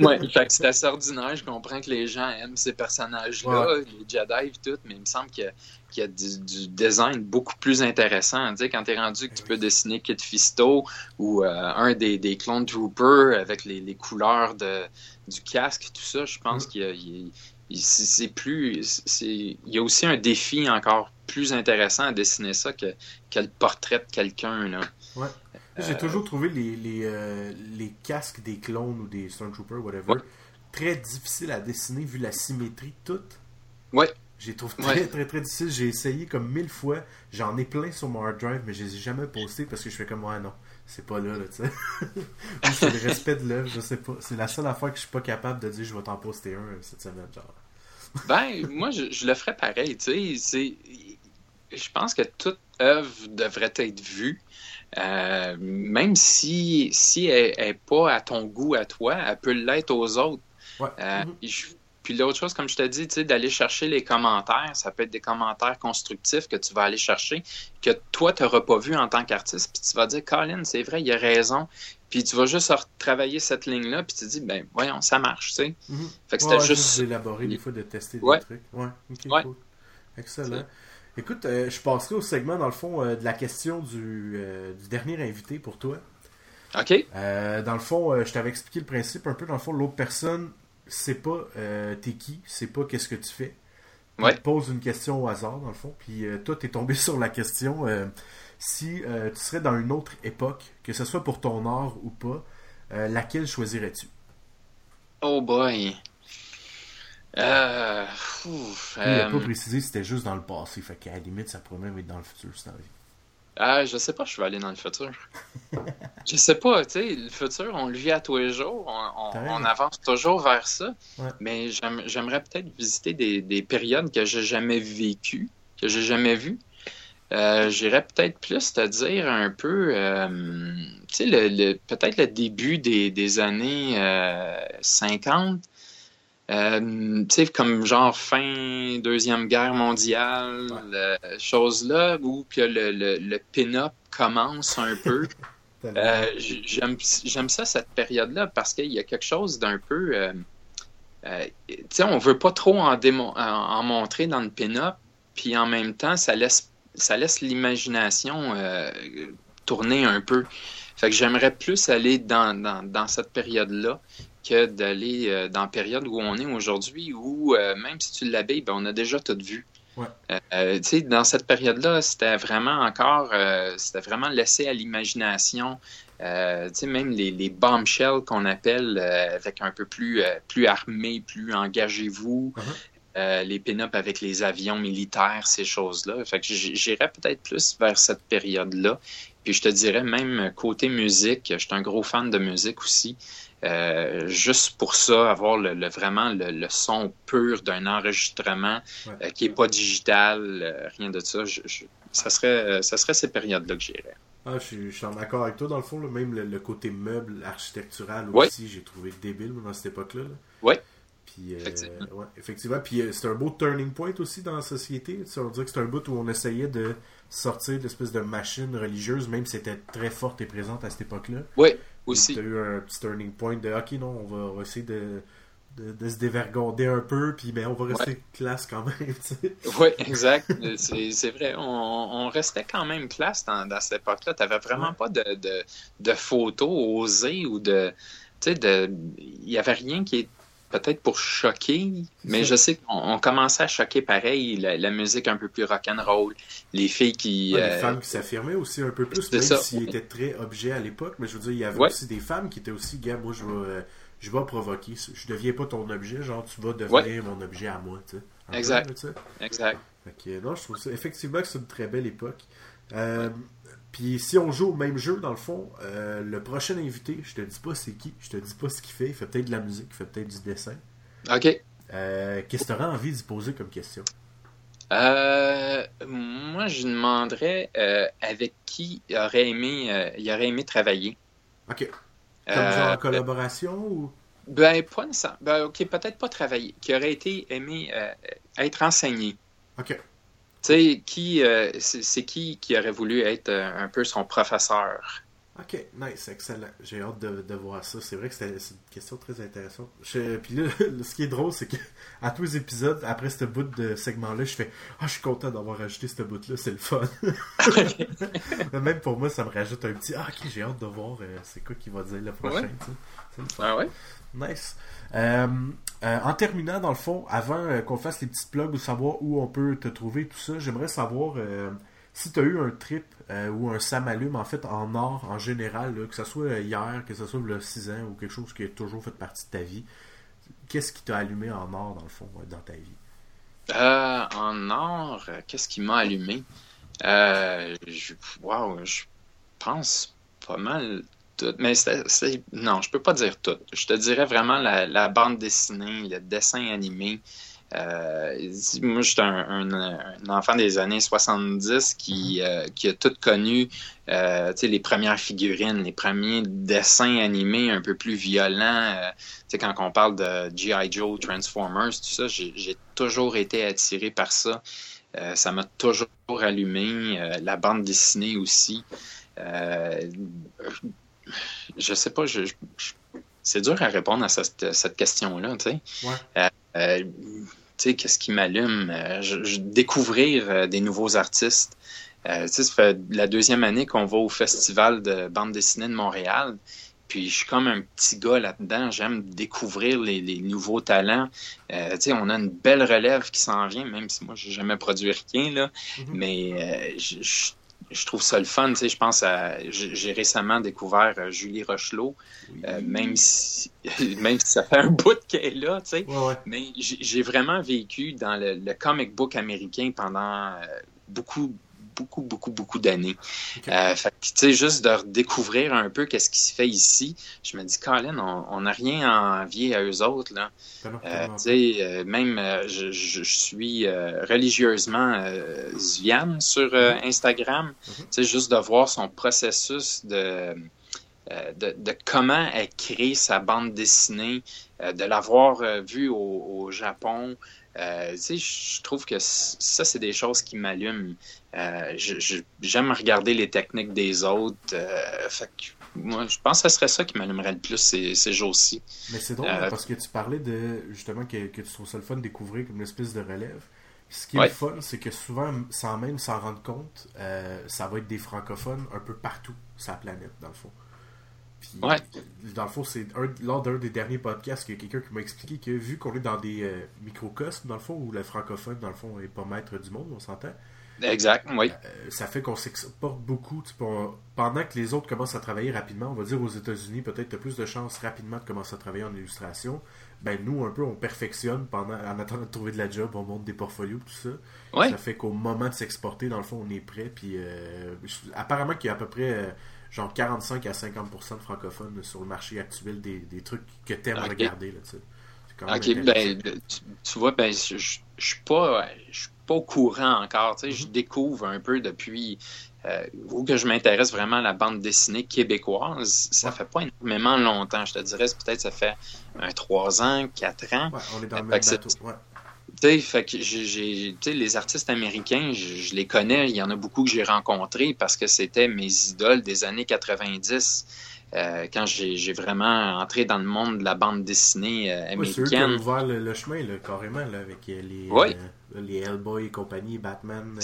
Ouais, fait que c'est assez ordinaire. Je comprends que les gens aiment ces personnages-là, Ouais. les Jedi et tout, mais il me semble qu'il y a, qu'il y a du, du design beaucoup plus intéressant. Tu sais, quand t'es rendu que tu peux dessiner Kit Fisto ou euh, un des, des clones Trooper avec les, les couleurs de, du casque, tout ça, je pense Mm. qu'il y a, il- c'est c'est plus. c'est- Il y a aussi un défi encore plus intéressant à dessiner ça que, que le portrait de quelqu'un. Là. J'ai toujours trouvé les, les, euh, les casques des clones ou des Stormtroopers, whatever, Ouais. très difficiles à dessiner vu la symétrie toute. Ouais. J'ai trouvé très, très, très difficile. J'ai essayé comme mille fois. J'en ai plein sur mon hard drive, mais je les ai jamais postés parce que je fais comme, ouais, non, c'est pas là, là tu sais. c'est le respect de l'œuvre, je sais pas. C'est la seule affaire que je suis pas capable de dire, je vais t'en poster un cette semaine, genre. ben, moi, je, le ferais pareil, tu sais. Je pense que toute œuvre devrait être vue. Euh, même si, si elle n'est pas à ton goût à toi, elle peut l'être aux autres. Ouais. Euh, mm-hmm. Puis l'autre chose, comme je te dis, d'aller chercher les commentaires, ça peut être des commentaires constructifs que tu vas aller chercher, que toi, tu n'auras pas vu en tant qu'artiste, puis tu vas dire, Colin, c'est vrai, il a raison. Puis tu vas juste travailler cette ligne-là, puis tu te dis, ben voyons, ça marche, tu sais. Fait que c'était juste. d'élaborer, des fois, de tester des trucs. Ouais, cool. Excellent. Écoute, euh, je passerai au segment, dans le fond, euh, de la question du, euh, du, dernier invité pour toi. OK. dans le fond, je t'avais expliqué le principe un peu. Dans le fond, l'autre personne c'est pas t'es qui, c'est pas qu'est-ce que tu fais. Ouais. te pose une question au hasard, dans le fond. Puis toi, t'es tombé sur la question si tu serais dans une autre époque, que ce soit pour ton art ou pas, laquelle choisirais-tu? Oh boy. Euh, Il n'a pas précisé si c'était juste dans le passé. Fait qu'à la limite, ça pourrait même être dans le futur, vie. Ah, je sais pas, je vais aller dans le futur. je sais pas, tu sais, le futur, on le vit à tous les jours, on, avance toujours vers ça. Mais j'aimerais peut-être visiter des, périodes que j'ai jamais vécues, que j'ai jamais vues. Euh, J'irais peut-être plus te dire un peu, euh, tu sais, le, peut-être le début des, années 50. Euh, euh, tu sais, comme genre fin Deuxième Guerre mondiale, chose là, où puis le, le, le pin-up commence un peu. euh, J'aime ça, cette période-là, parce qu'il y a quelque chose d'un peu... Euh, euh, tu sais, on veut pas trop en, en, montrer dans le pin-up, puis en même temps, ça laisse, ça laisse l'imagination euh, tourner un peu. Fait que j'aimerais plus aller dans, dans, dans cette période-là que d'aller euh, dans la période où on est aujourd'hui, où euh, même si tu l'habilles, ben, on a déjà tout vu. Euh, dans cette période-là, c'était vraiment encore, c'était vraiment laissé à l'imagination. même les, les bombshells qu'on appelle avec un peu plus, plus armé, plus engagez-vous, uh-huh. les pin-up avec les avions militaires, ces choses-là. Fait que j'irais peut-être plus vers cette période-là. Puis je te dirais même côté musique, je suis un gros fan de musique aussi. Euh, juste pour ça, avoir le, vraiment le, son pur d'un enregistrement euh, qui n'est pas digital, euh, rien de ça, ça, serait, ça serait ces périodes-là que j'irais. Ah, je, suis en accord avec toi, dans le fond, même le, côté meuble architectural aussi, j'ai trouvé débile dans cette époque-là. Oui. Puis, effectivement. Ouais, effectivement. Puis c'est un beau turning point aussi dans la société. on dirait que c'est un bout où on essayait de sortir d'espèce de machine religieuse, même si c'était très forte et présente à cette époque-là. Oui. Aussi. Tu as eu un petit turning point de OK, non, on va, essayer de, de, se dévergonder un peu, puis ben, on va rester classe quand même. Oui, exact. c'est vrai. On, restait quand même classe dans, cette époque-là. Tu n'avais vraiment pas de, de, de, photos osées ou de. Tu sais, il n'y avait rien qui est peut-être pour choquer, mais je sais qu'on commençait à choquer pareil, la, musique un peu plus rock'n'roll, les filles qui... les euh, femmes qui s'affirmaient aussi un peu plus, même s'ils étaient très objets à l'époque, mais je veux dire, il y avait aussi des femmes qui étaient aussi, gars, moi je vais, je vais provoquer, je deviens pas ton objet, genre tu vas devenir mon objet à moi, tu sais. Exact. exact. non, je trouve ça, effectivement que c'est une très belle époque. Euh, puis si on joue au même jeu, dans le fond, euh, le prochain invité, je te dis pas c'est qui, je te dis pas ce qu'il fait, il fait peut-être de la musique, il fait peut-être du dessin. OK. Euh, qu'est-ce que tu aurais envie d'y poser comme question? Euh, moi, je demanderais avec qui il aurait aimé, il aurait aimé travailler. OK. Comme genre en collaboration ou? Ben, pas nécessairement. Ben, OK, peut-être pas travailler. Qui aurait été aimé être enseigné. OK. Tu sais, qui, euh, c'est qui qui aurait voulu être euh, un peu son professeur? Ok, nice, excellent. J'ai hâte de, voir ça. C'est vrai que c'est une question très intéressante. puis là, ce qui est drôle, c'est qu'à tous les épisodes, après ce bout de segment-là, je fais Ah, je suis content d'avoir ajouté ce bout-là, c'est le fun. Même pour moi, ça me rajoute un petit Ah, ok, j'ai hâte de voir euh, c'est quoi qu'il va dire le prochain. Le. Ah ouais? Nice. Euh, euh, en terminant, dans le fond, avant euh, qu'on fasse les petites plugs ou savoir où on peut te trouver, tout ça, j'aimerais savoir si tu as eu un trip ou un samalume, en fait, en or en général, que ce soit hier, que ce soit le 6 ans ou quelque chose qui a toujours fait partie de ta vie. Qu'est-ce qui t'a allumé en or, dans le fond, dans ta vie? En or, qu'est-ce qui m'a allumé? Je, wow, je pense pas mal tout. Mais c'est, non, je peux pas dire tout. Je te dirais vraiment la, la bande dessinée, le dessin animé. Euh, moi, j'étais un, un, enfant des années 70 qui, euh, qui a tout connu euh, les premières figurines, les premiers dessins animés un peu plus violents. Quand on parle de G.I. Joe, Transformers, tout ça, j'ai toujours été attiré par ça. Ça m'a toujours allumé. La bande dessinée aussi. Je sais pas, je, je, c'est dur à répondre à cette, cette question-là. Tu sais. Ouais sais, qu'est-ce qui m'allume? Euh, je, découvrir euh, des nouveaux artistes. Euh, ça fait la deuxième année qu'on va au festival de bande dessinée de Montréal. Puis je suis comme un petit gars là-dedans. J'aime découvrir les, les, nouveaux talents. Euh, on a une belle relève qui s'en vient, même si moi, j'ai jamais produit rien. Là. Mm-hmm. Mais euh, je, je, je trouve ça le fun. Tu sais, je pense à. J'ai récemment découvert euh, Julie Rochelot, oui. euh, même, si, même si ça fait un bout qu'elle est là, tu sais. Ouais, ouais. Mais j'ai vraiment vécu dans le, le, comic book américain pendant euh, beaucoup, beaucoup, beaucoup, beaucoup d'années. Okay. Euh, fait tu sais, juste de redécouvrir un peu qu'est-ce qui se fait ici, je me dis, Colin, on n'a rien à envier à eux autres, là. Euh, tu sais, euh, même, je, je, suis religieusement Zviane sur Instagram. Mm -hmm. Tu sais, juste de voir son processus de... De, de, comment elle crée sa bande dessinée, de l'avoir vue au, au, Japon, euh, je trouve que ça, c'est des choses qui m'allument. Euh, J'aime regarder les techniques des autres. Euh, fait que, moi, je pense que ce serait ça qui m'allumerait le plus ces, ces jours-ci. Mais c'est drôle parce que tu parlais de justement que, que, tu trouves ça le fun de découvrir comme une espèce de relève. Ce qui est ouais. le fun, c'est que souvent, sans même s'en rendre compte, ça va être des francophones un peu partout sur la planète, dans le fond. Puis, ouais. dans le fond, c'est lors d'un des derniers podcasts qu'il y a quelqu'un qui m'a expliqué que vu qu'on est dans des euh, microcosmes, dans le fond, où le francophone, dans le fond, est pas maître du monde, on s'entend. Exact, oui. Euh, ça fait qu'on s'exporte beaucoup. Tu pendant que les autres commencent à travailler rapidement, on va dire aux États-Unis, peut-être tu as plus de chances rapidement de commencer à travailler en illustration. Ben nous, un peu, on perfectionne pendant, en attendant de trouver de la job, on monte des portfolios, tout ça. Ouais. Ça fait qu'au moment de s'exporter, dans le fond, on est prêt. Puis euh, apparemment qu'il y a à peu près euh, genre 45 à 50% de francophones sur le marché actuel des, des trucs que tu aimes okay. regarder. Là, ok, ben, tu, tu, vois, ben, je, suis pas, pas au courant encore. Tu sais. Je découvre un peu depuis euh, où que je m'intéresse vraiment à la bande dessinée québécoise. Ça fait pas énormément longtemps. Je te dirais, peut-être ça fait un 3 ans, 4 ans. Ouais, on est dans le même bateau. Ouais. Tu fait que j'ai, les artistes américains, je, je, les connais. Il y en a beaucoup que j'ai rencontrés parce que c'était mes idoles des années 90. Euh, quand j'ai vraiment entré dans le monde de la bande dessinée euh, américaine. Ouais, c'est eux qui ont ouvert le, le chemin, là, carrément, là, avec les, ouais. euh, les Hellboy et compagnie, Batman,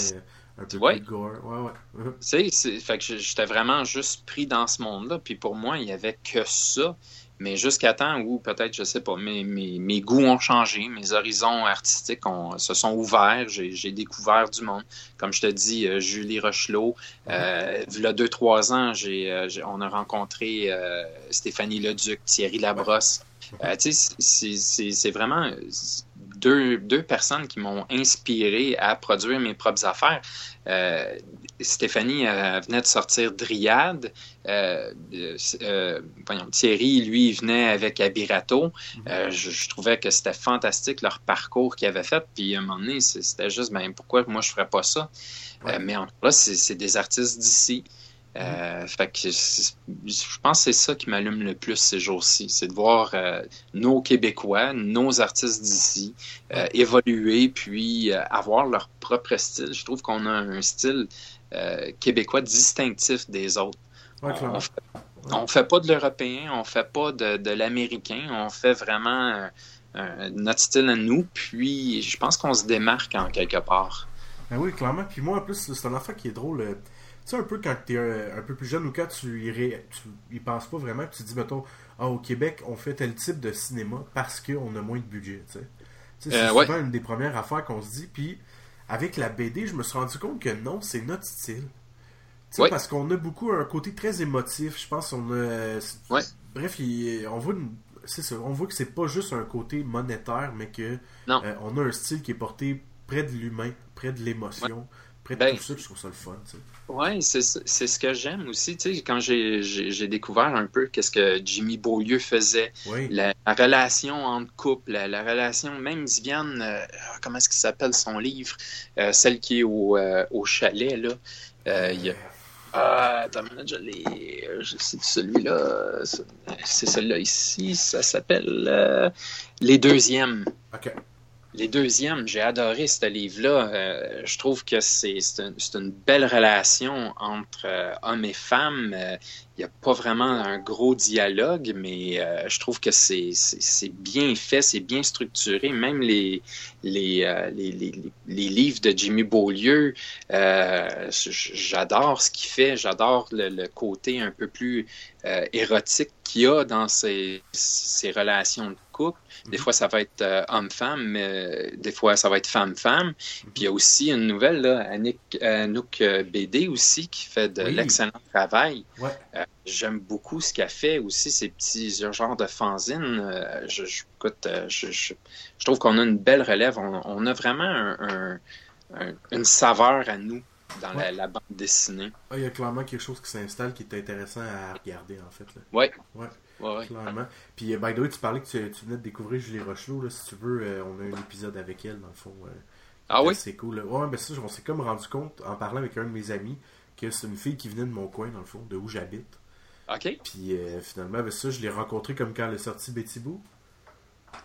un peu ouais. plus gore. Ouais, ouais. tu sais, fait que j'étais vraiment juste pris dans ce monde-là. Puis pour moi, il y avait que ça. Mais jusqu'à temps où peut-être, je sais pas, mes, mes, mes, goûts ont changé, mes horizons artistiques ont, se sont ouverts, j'ai découvert du monde. Comme je te dis, euh, Julie Rochelot, euh, il y a deux, trois ans, j'ai euh, on a rencontré euh, Stéphanie Leduc, Thierry Labrosse. Tu sais, c'est vraiment deux, deux personnes qui m'ont inspiré à produire mes propres affaires. Euh, Stéphanie euh, venait de sortir Dryade. Euh, voyons, Thierry, lui, venait avec Abirato. Je, je, trouvais que c'était fantastique leur parcours qu'ils avaient fait. Puis à un moment donné, c'était juste, ben, pourquoi moi je ferais pas ça? Ouais. mais en tout cas, c'est des artistes d'ici. Euh, fait que je pense que c'est ça qui m'allume le plus ces jours-ci, c'est de voir euh, nos Québécois, nos artistes d'ici euh, évoluer puis avoir leur propre style. Je trouve qu'on a un style québécois distinctif des autres. Ouais, on, fait, on fait pas de l'européen, on fait pas de, de l'américain, on fait vraiment notre style à nous. Puis je pense qu'on se démarque en quelque part. Ben oui, clairement. Puis moi, en plus, c'est un affaire qui est drôle tu sais, un peu quand tu es un, un, peu plus jeune ou quand tu y, ré, tu y penses pas vraiment, tu te dis, mettons, ah, au Québec, on fait tel type de cinéma parce qu'on a moins de budget, tu sais. C'est euh, souvent ouais. une des premières affaires qu'on se dit. Puis, avec la BD, je me suis rendu compte que non, c'est notre style. Tu sais, ouais. parce qu'on a beaucoup un côté très émotif. Je pense qu'on a. Ouais. Bref, il, on voit une, c'est ça, on voit que c'est pas juste un côté monétaire, mais que euh, on a un style qui est porté près de l'humain, près de l'émotion, près de Ben, tout ça, puis je trouve ça le fun, tu sais. Oui, c'est ce que j'aime aussi. Tu sais, quand j'ai découvert un peu qu'est-ce que Jimmy Beaulieu faisait, Oui. la, la relation entre couples, la, la relation, même Viviane, euh, comment est-ce qu'il s'appelle son livre, Euh, celle qui est au, euh, au chalet, là. Il y a- Ah, attends je l'ai. C'est celui-là. c'est- celui-là ici. Ça s'appelle Les Deuxièmes. Ok. Les deuxièmes, j'ai adoré ce livre-là. Euh, je trouve que c'est c'est un- c'est une belle relation entre euh, hommes et femmes. Il n'y a pas vraiment un gros dialogue, mais euh, je trouve que c'est bien fait, c'est bien structuré. Même les, les, euh, les, les, livres de Jimmy Beaulieu, euh, j'adore ce qu'il fait. J'adore le, le côté un peu plus érotique qu'il y a dans ces, ces relations de couple. Des Mhm. fois, ça va être homme-femme, mais des fois, ça va être femme-femme. Puis il y a aussi une nouvelle, là, Annick, Anouk BD aussi, qui fait de Oui. l'excellent travail. Ouais. J'aime beaucoup ce qu'elle fait aussi, ces petits genres de fanzines. Euh, je, je- écoute, euh, je, je- je trouve qu'on a une belle relève. On, on a vraiment un- un- un- une saveur à nous dans la, Ouais. la bande dessinée. Ah, il y a clairement quelque chose qui s'installe qui est intéressant à regarder, en fait. Là. Ouais. Ouais, clairement. Puis, euh, by the way, tu parlais que tu, tu venais de découvrir Julie Rochelot. Là, si tu veux, euh, on a un épisode avec elle, dans le fond. euh, Ah oui? C'est cool. là. Ouais, ben ça, on s'est comme rendu compte, en parlant avec un de mes amis, que c'est une fille qui venait de mon coin, dans le fond, de où j'habite. OK. Puis, euh, finalement, ben ça, je l'ai rencontré comme quand elle est sortie Betty Boo.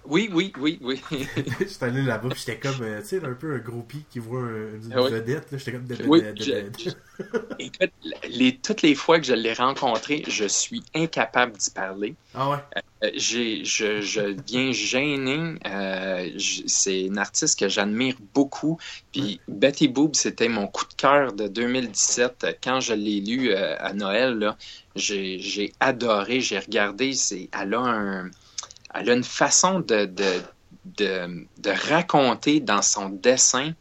Oui, oui, oui, oui. j'étais allé là-bas, puis j'étais comme, euh, tu sais, un peu un groupie qui voit un- une Ah oui. vedette. là. J'étais comme... Oui, je- Écoute, les, toutes les fois que je l'ai rencontré, je suis incapable d'y parler. Ah ouais? Euh, j'ai, je, je deviens gêné. Euh, c'est une artiste que j'admire beaucoup. Puis Betty Boop, c'était mon coup de cœur de 2017. Euh, Quand je l'ai lu euh, à Noël, là, j'ai, j'ai adoré. J'ai regardé. C'est, elle, a un, elle a une façon de, de, de, de raconter dans son dessin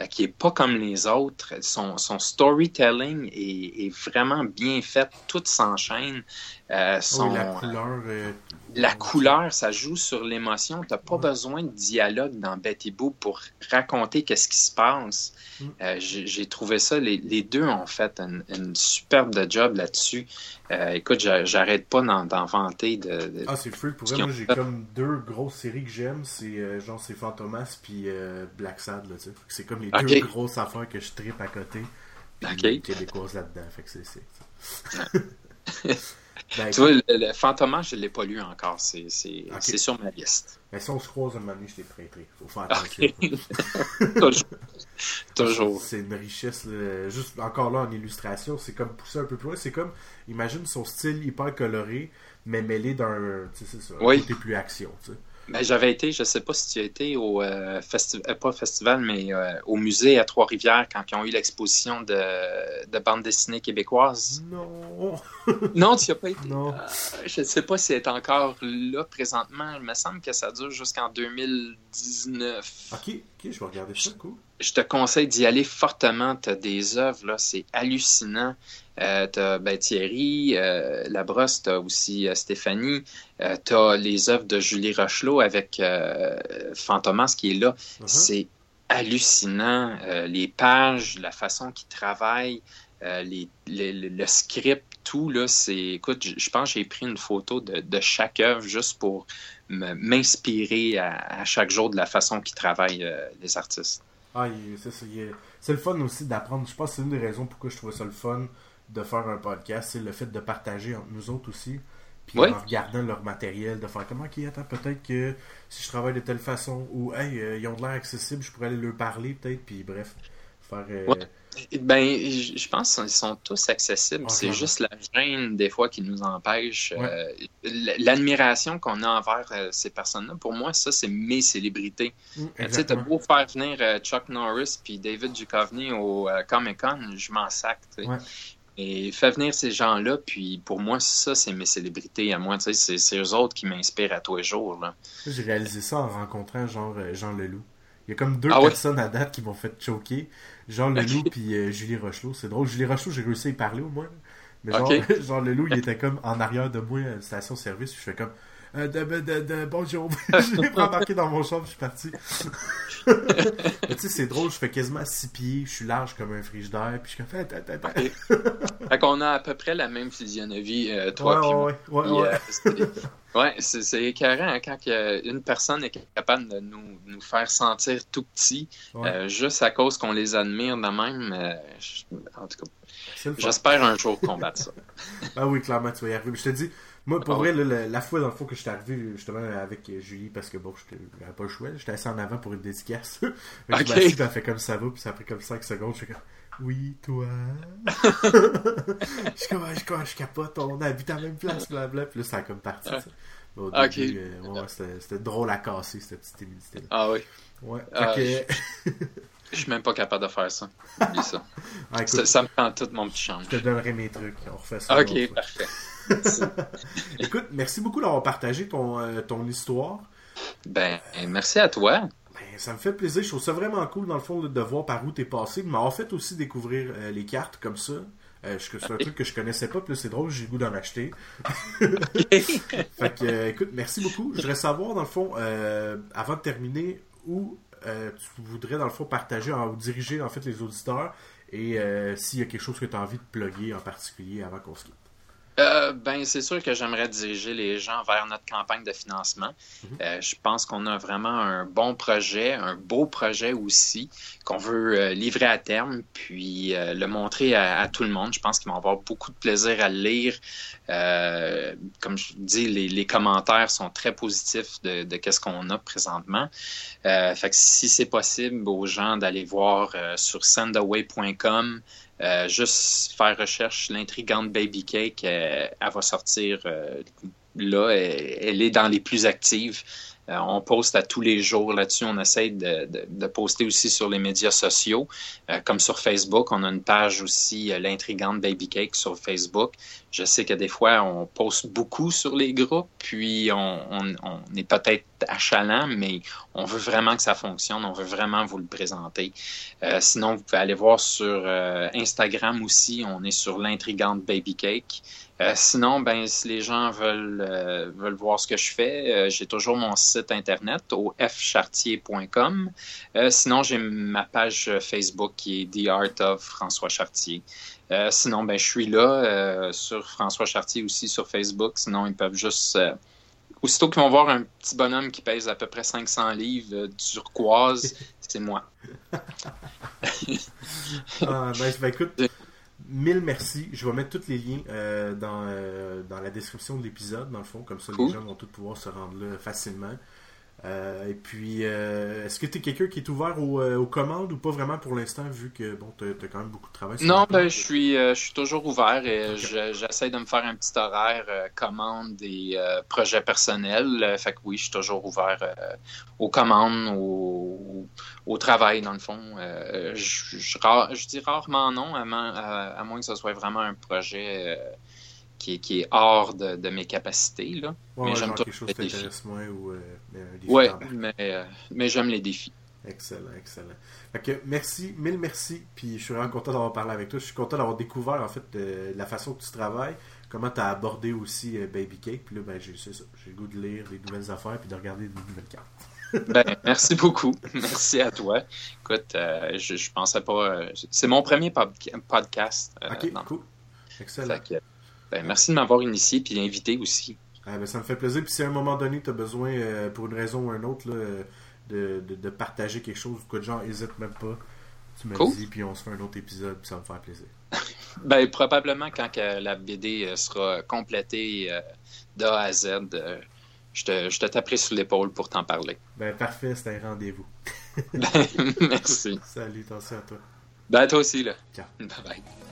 euh, qui est pas comme les autres. Son, son storytelling est, est vraiment bien fait. Tout s'enchaîne. Euh, son, Oui, la couleur... euh, la couleur, ça joue sur l'émotion. Tu n'as pas besoin de dialogue dans Betty Boop pour raconter qu'est-ce qui se passe. Mm. Euh, J'ai trouvé ça. Les, les deux ont fait une, une superbe de job là-dessus. Euh, écoute, j'a- j'arrête pas d'en vanter. De, de- Ah, c'est freak. Pour vrai, moi, j'ai comme deux grosses séries que j'aime. C'est euh, genre, c'est Fantomas puis Black Sad, C'est comme les deux grosses affaires que je tripe à côté. Puis Ok. les québécoises là-dedans. Fait que c'est... ben, Tu vois, le, le Fantomas, je ne l'ai pas lu encore. C'est sur ma liste. ben, si on se croise un moment donné, je t'ai prêté. Faut faire attention. Toujours. Toujours. C'est une richesse. là. Juste encore là en illustration, c'est comme pousser un peu plus loin. C'est comme, imagine son style hyper coloré, mais mêlé d'un, tu sais, c'est ça, Oui. côté plus action. Tu sais. Ben, J'avais été, je sais pas si tu as été au euh, festival, pas festival, mais euh, au musée à Trois-Rivières quand ils ont eu l'exposition de, de bande dessinée québécoise. Non, Non, tu n'y as pas été? non. Euh, je ne sais pas si elle est encore là présentement. Il me semble que ça dure jusqu'en 2019. Ok, ok, je vais regarder ça, cool. Je te conseille d'y aller fortement. Tu as des œuvres, là, c'est hallucinant. Euh, tu as ben, Thierry, euh, Labrosse, tu as aussi euh, Stéphanie. Euh, tu as les œuvres de Julie Rochelot avec euh, Fantomas qui est là. Uh-huh. C'est hallucinant. Les pages, la façon qu'ils travaillent, les, les- le, script, tout, là, c'est. Écoute, je pense que j'ai pris une photo de, de chaque œuvre juste pour m'inspirer à, à chaque jour de la façon qu'ils travaillent, les artistes. Ah, c'est le fun aussi d'apprendre. Je pense que c'est une des raisons pourquoi je trouvais ça le fun de faire un podcast, c'est le fait de partager entre nous autres aussi. Puis Ouais. en regardant leur matériel, de faire comment qui attend peut-être que si je travaille de telle façon ou hey, euh, ils ont de l'air accessible, je pourrais aller leur parler peut-être, puis bref. Faire. euh, Ouais. Ben, je pense qu'ils sont tous accessibles. C'est juste la gêne, des fois, qui nous empêche. Euh, L'admiration qu'on a envers euh, ces personnes-là, pour moi, ça, c'est mes célébrités. mm, Tu sais, t'as beau faire venir Chuck Norris puis David Duchovny au Comic-Con, je m'en sac. Ouais. Et fais venir ces gens-là, puis pour moi, ça, c'est mes célébrités à moi, tu sais. C'est, eux autres qui m'inspirent à tous les jours, là. J'ai réalisé ça en rencontrant genre Jean Leloup. Il y a comme deux Ah personnes à date qui m'ont fait choquer. Jean Leloup puis euh, Julie Rochelot. C'est drôle. Julie Rochelot, j'ai réussi à y parler au moins. Mais genre. Jean Leloup, il était comme en arrière de moi à station-service. Je fais comme Euh, de, de, de, bonjour. je l'ai pas embarqué dans mon champ, je suis parti. tu sais, c'est drôle, je fais quasiment 6 pieds, je suis large comme un frigidaire, puis je suis comme. Attends, attends, attends. Okay. fait qu'on a à peu près la même physionomie, euh, toi ouais, puis ouais, moi. ouais, ouais, euh, Ouais, c'est écœurant hein, quand une personne est capable de nous, nous faire sentir tout euh, juste à cause qu'on les admire de même. en tout cas, j'espère un jour combattre ça. Ah oui, clairement, tu vas y arriver. Mais Je te dis, moi, pour Ah vrai, là, la, la fois dans le fond que j'étais arrivé justement avec euh, Julie, parce que bon, j'étais- j'avais pas le choix, là, j'étais assis en avant pour une dédicace. Je Ok. me suis assis, fait comme ça va, puis ça a pris comme 5 secondes. Je suis comme, oui, toi? je suis comme, je, comme, je capote, on habite à la même place, blablabla. Puis là, ça a comme parti. ça. Mais Au début, euh, ouais, c'était drôle à casser, cette petite timidité-là. Ah oui, Ouais. Ah, que, je suis même pas capable de faire ça. Ça. ah, écoute, ça. ça me prend tout mon petit change. je te donnerai mes trucs. On refait ça. Ok, parfait. Écoute, merci beaucoup d'avoir partagé ton, euh, ton histoire. Ben, merci à toi. Ben, ça me fait plaisir. Je trouve ça vraiment cool, dans le fond, de voir par où t'es passé. De m'avoir fait aussi découvrir euh, les cartes comme ça. Euh, c'est un truc que je connaissais pas, puis là, c'est drôle, j'ai le goût d'en acheter. Fait que, euh, écoute, merci beaucoup. Je voudrais savoir, dans le fond, euh, avant de terminer, où euh, tu voudrais, dans le fond, partager en- ou diriger, en fait, les auditeurs et euh, s'il y a quelque chose que tu as envie de plugger en particulier avant qu'on se quitte. Euh, ben, c'est sûr que j'aimerais diriger les gens vers notre campagne de financement. Euh, je pense qu'on a vraiment un bon projet, un beau projet aussi, qu'on veut euh, livrer à terme, puis le montrer à, à tout le monde. Je pense qu'ils vont avoir beaucoup de plaisir à le lire. Comme je dis, les, les commentaires sont très positifs de, de qu'est-ce qu'on a présentement. Fait que si c'est possible aux gens d'aller voir sur sendaway.com, euh, juste faire recherche l'intrigante Baby Cake, euh, elle va sortir euh, là. Elle, est dans les plus actives. On poste à tous les jours là-dessus. On essaye de, de, poster aussi sur les médias sociaux, comme sur Facebook. On a une page aussi, l'intrigante Baby Cake sur Facebook. Je sais que des fois, on poste beaucoup sur les groupes, puis on, on est peut-être achalant, mais on veut vraiment que ça fonctionne. On veut vraiment vous le présenter. Euh, sinon, vous pouvez aller voir sur euh, Instagram aussi. On est sur l'intrigante Baby Cake. Euh, sinon, ben, si les gens veulent, veulent voir ce que je fais, j'ai toujours mon site internet au fchartier.com. Sinon, j'ai ma page Facebook qui est The Art of François Chartier. Sinon, ben, je suis là sur François Chartier aussi sur Facebook. Sinon, ils peuvent juste. Aussitôt qu'ils vont voir un petit bonhomme qui pèse à peu près 500 livres euh, turquoise, c'est moi. Ah, nice. Ben, écoute, mille merci. Je vais mettre tous les liens euh, dans, euh, dans la description de l'épisode, dans le fond. Comme ça, Cool. les gens vont tous pouvoir se rendre là facilement. Euh, et puis, euh, est-ce que tu es quelqu'un qui est ouvert aux, euh, aux commandes ou pas vraiment pour l'instant, vu que bon, tu as, quand même beaucoup de travail sur Non, ben, je suis, euh, je suis toujours ouvert et je- j'essaie de me faire un petit horaire commande et euh, projets personnels. Fait que oui, je suis toujours ouvert aux commandes, au, au travail, dans le fond. Je, je, ra- je dis rarement non, à, moins- à- à moins que ce soit vraiment un projet qui, est, qui est hors de, de mes capacités. Là. Ouais, mais j'aime quelque chose les qui défis. t'intéresse moins ou euh, Ouais, mais, euh, mais j'aime les défis. Excellent, excellent. Fait que merci, mille merci. Puis je suis vraiment content d'avoir parlé avec toi. Je suis content d'avoir découvert en fait euh, la façon que tu travailles, comment tu as abordé aussi euh, Baby Cake. Puis là, ben, j'ai c'est ça. J'ai le goût de lire des nouvelles affaires puis de regarder des nouvelles cartes. Ben, merci beaucoup. Merci à toi. Écoute, euh, je, je pensais pas. euh, c'est mon premier podca- podcast. euh, cool. Excellent. Ben, merci de m'avoir initié puis invité aussi. Ah, ben, ça me fait plaisir. Puis si à un moment donné, tu as besoin, euh, pour une raison ou une autre, là, de, de, de partager quelque chose ou quoi de genre, hésite même pas. Tu me Cool. dis, puis on se fait un autre épisode, puis ça va me faire plaisir. Ben, probablement quand que la BD euh, sera complétée euh, de A à Z, euh, je te, je te taperai sur l'épaule pour t'en parler. Ben parfait, c'était un rendez-vous. Ben, merci. Salut, attention à toi. Ben, toi aussi, là. Ciao. Bye bye.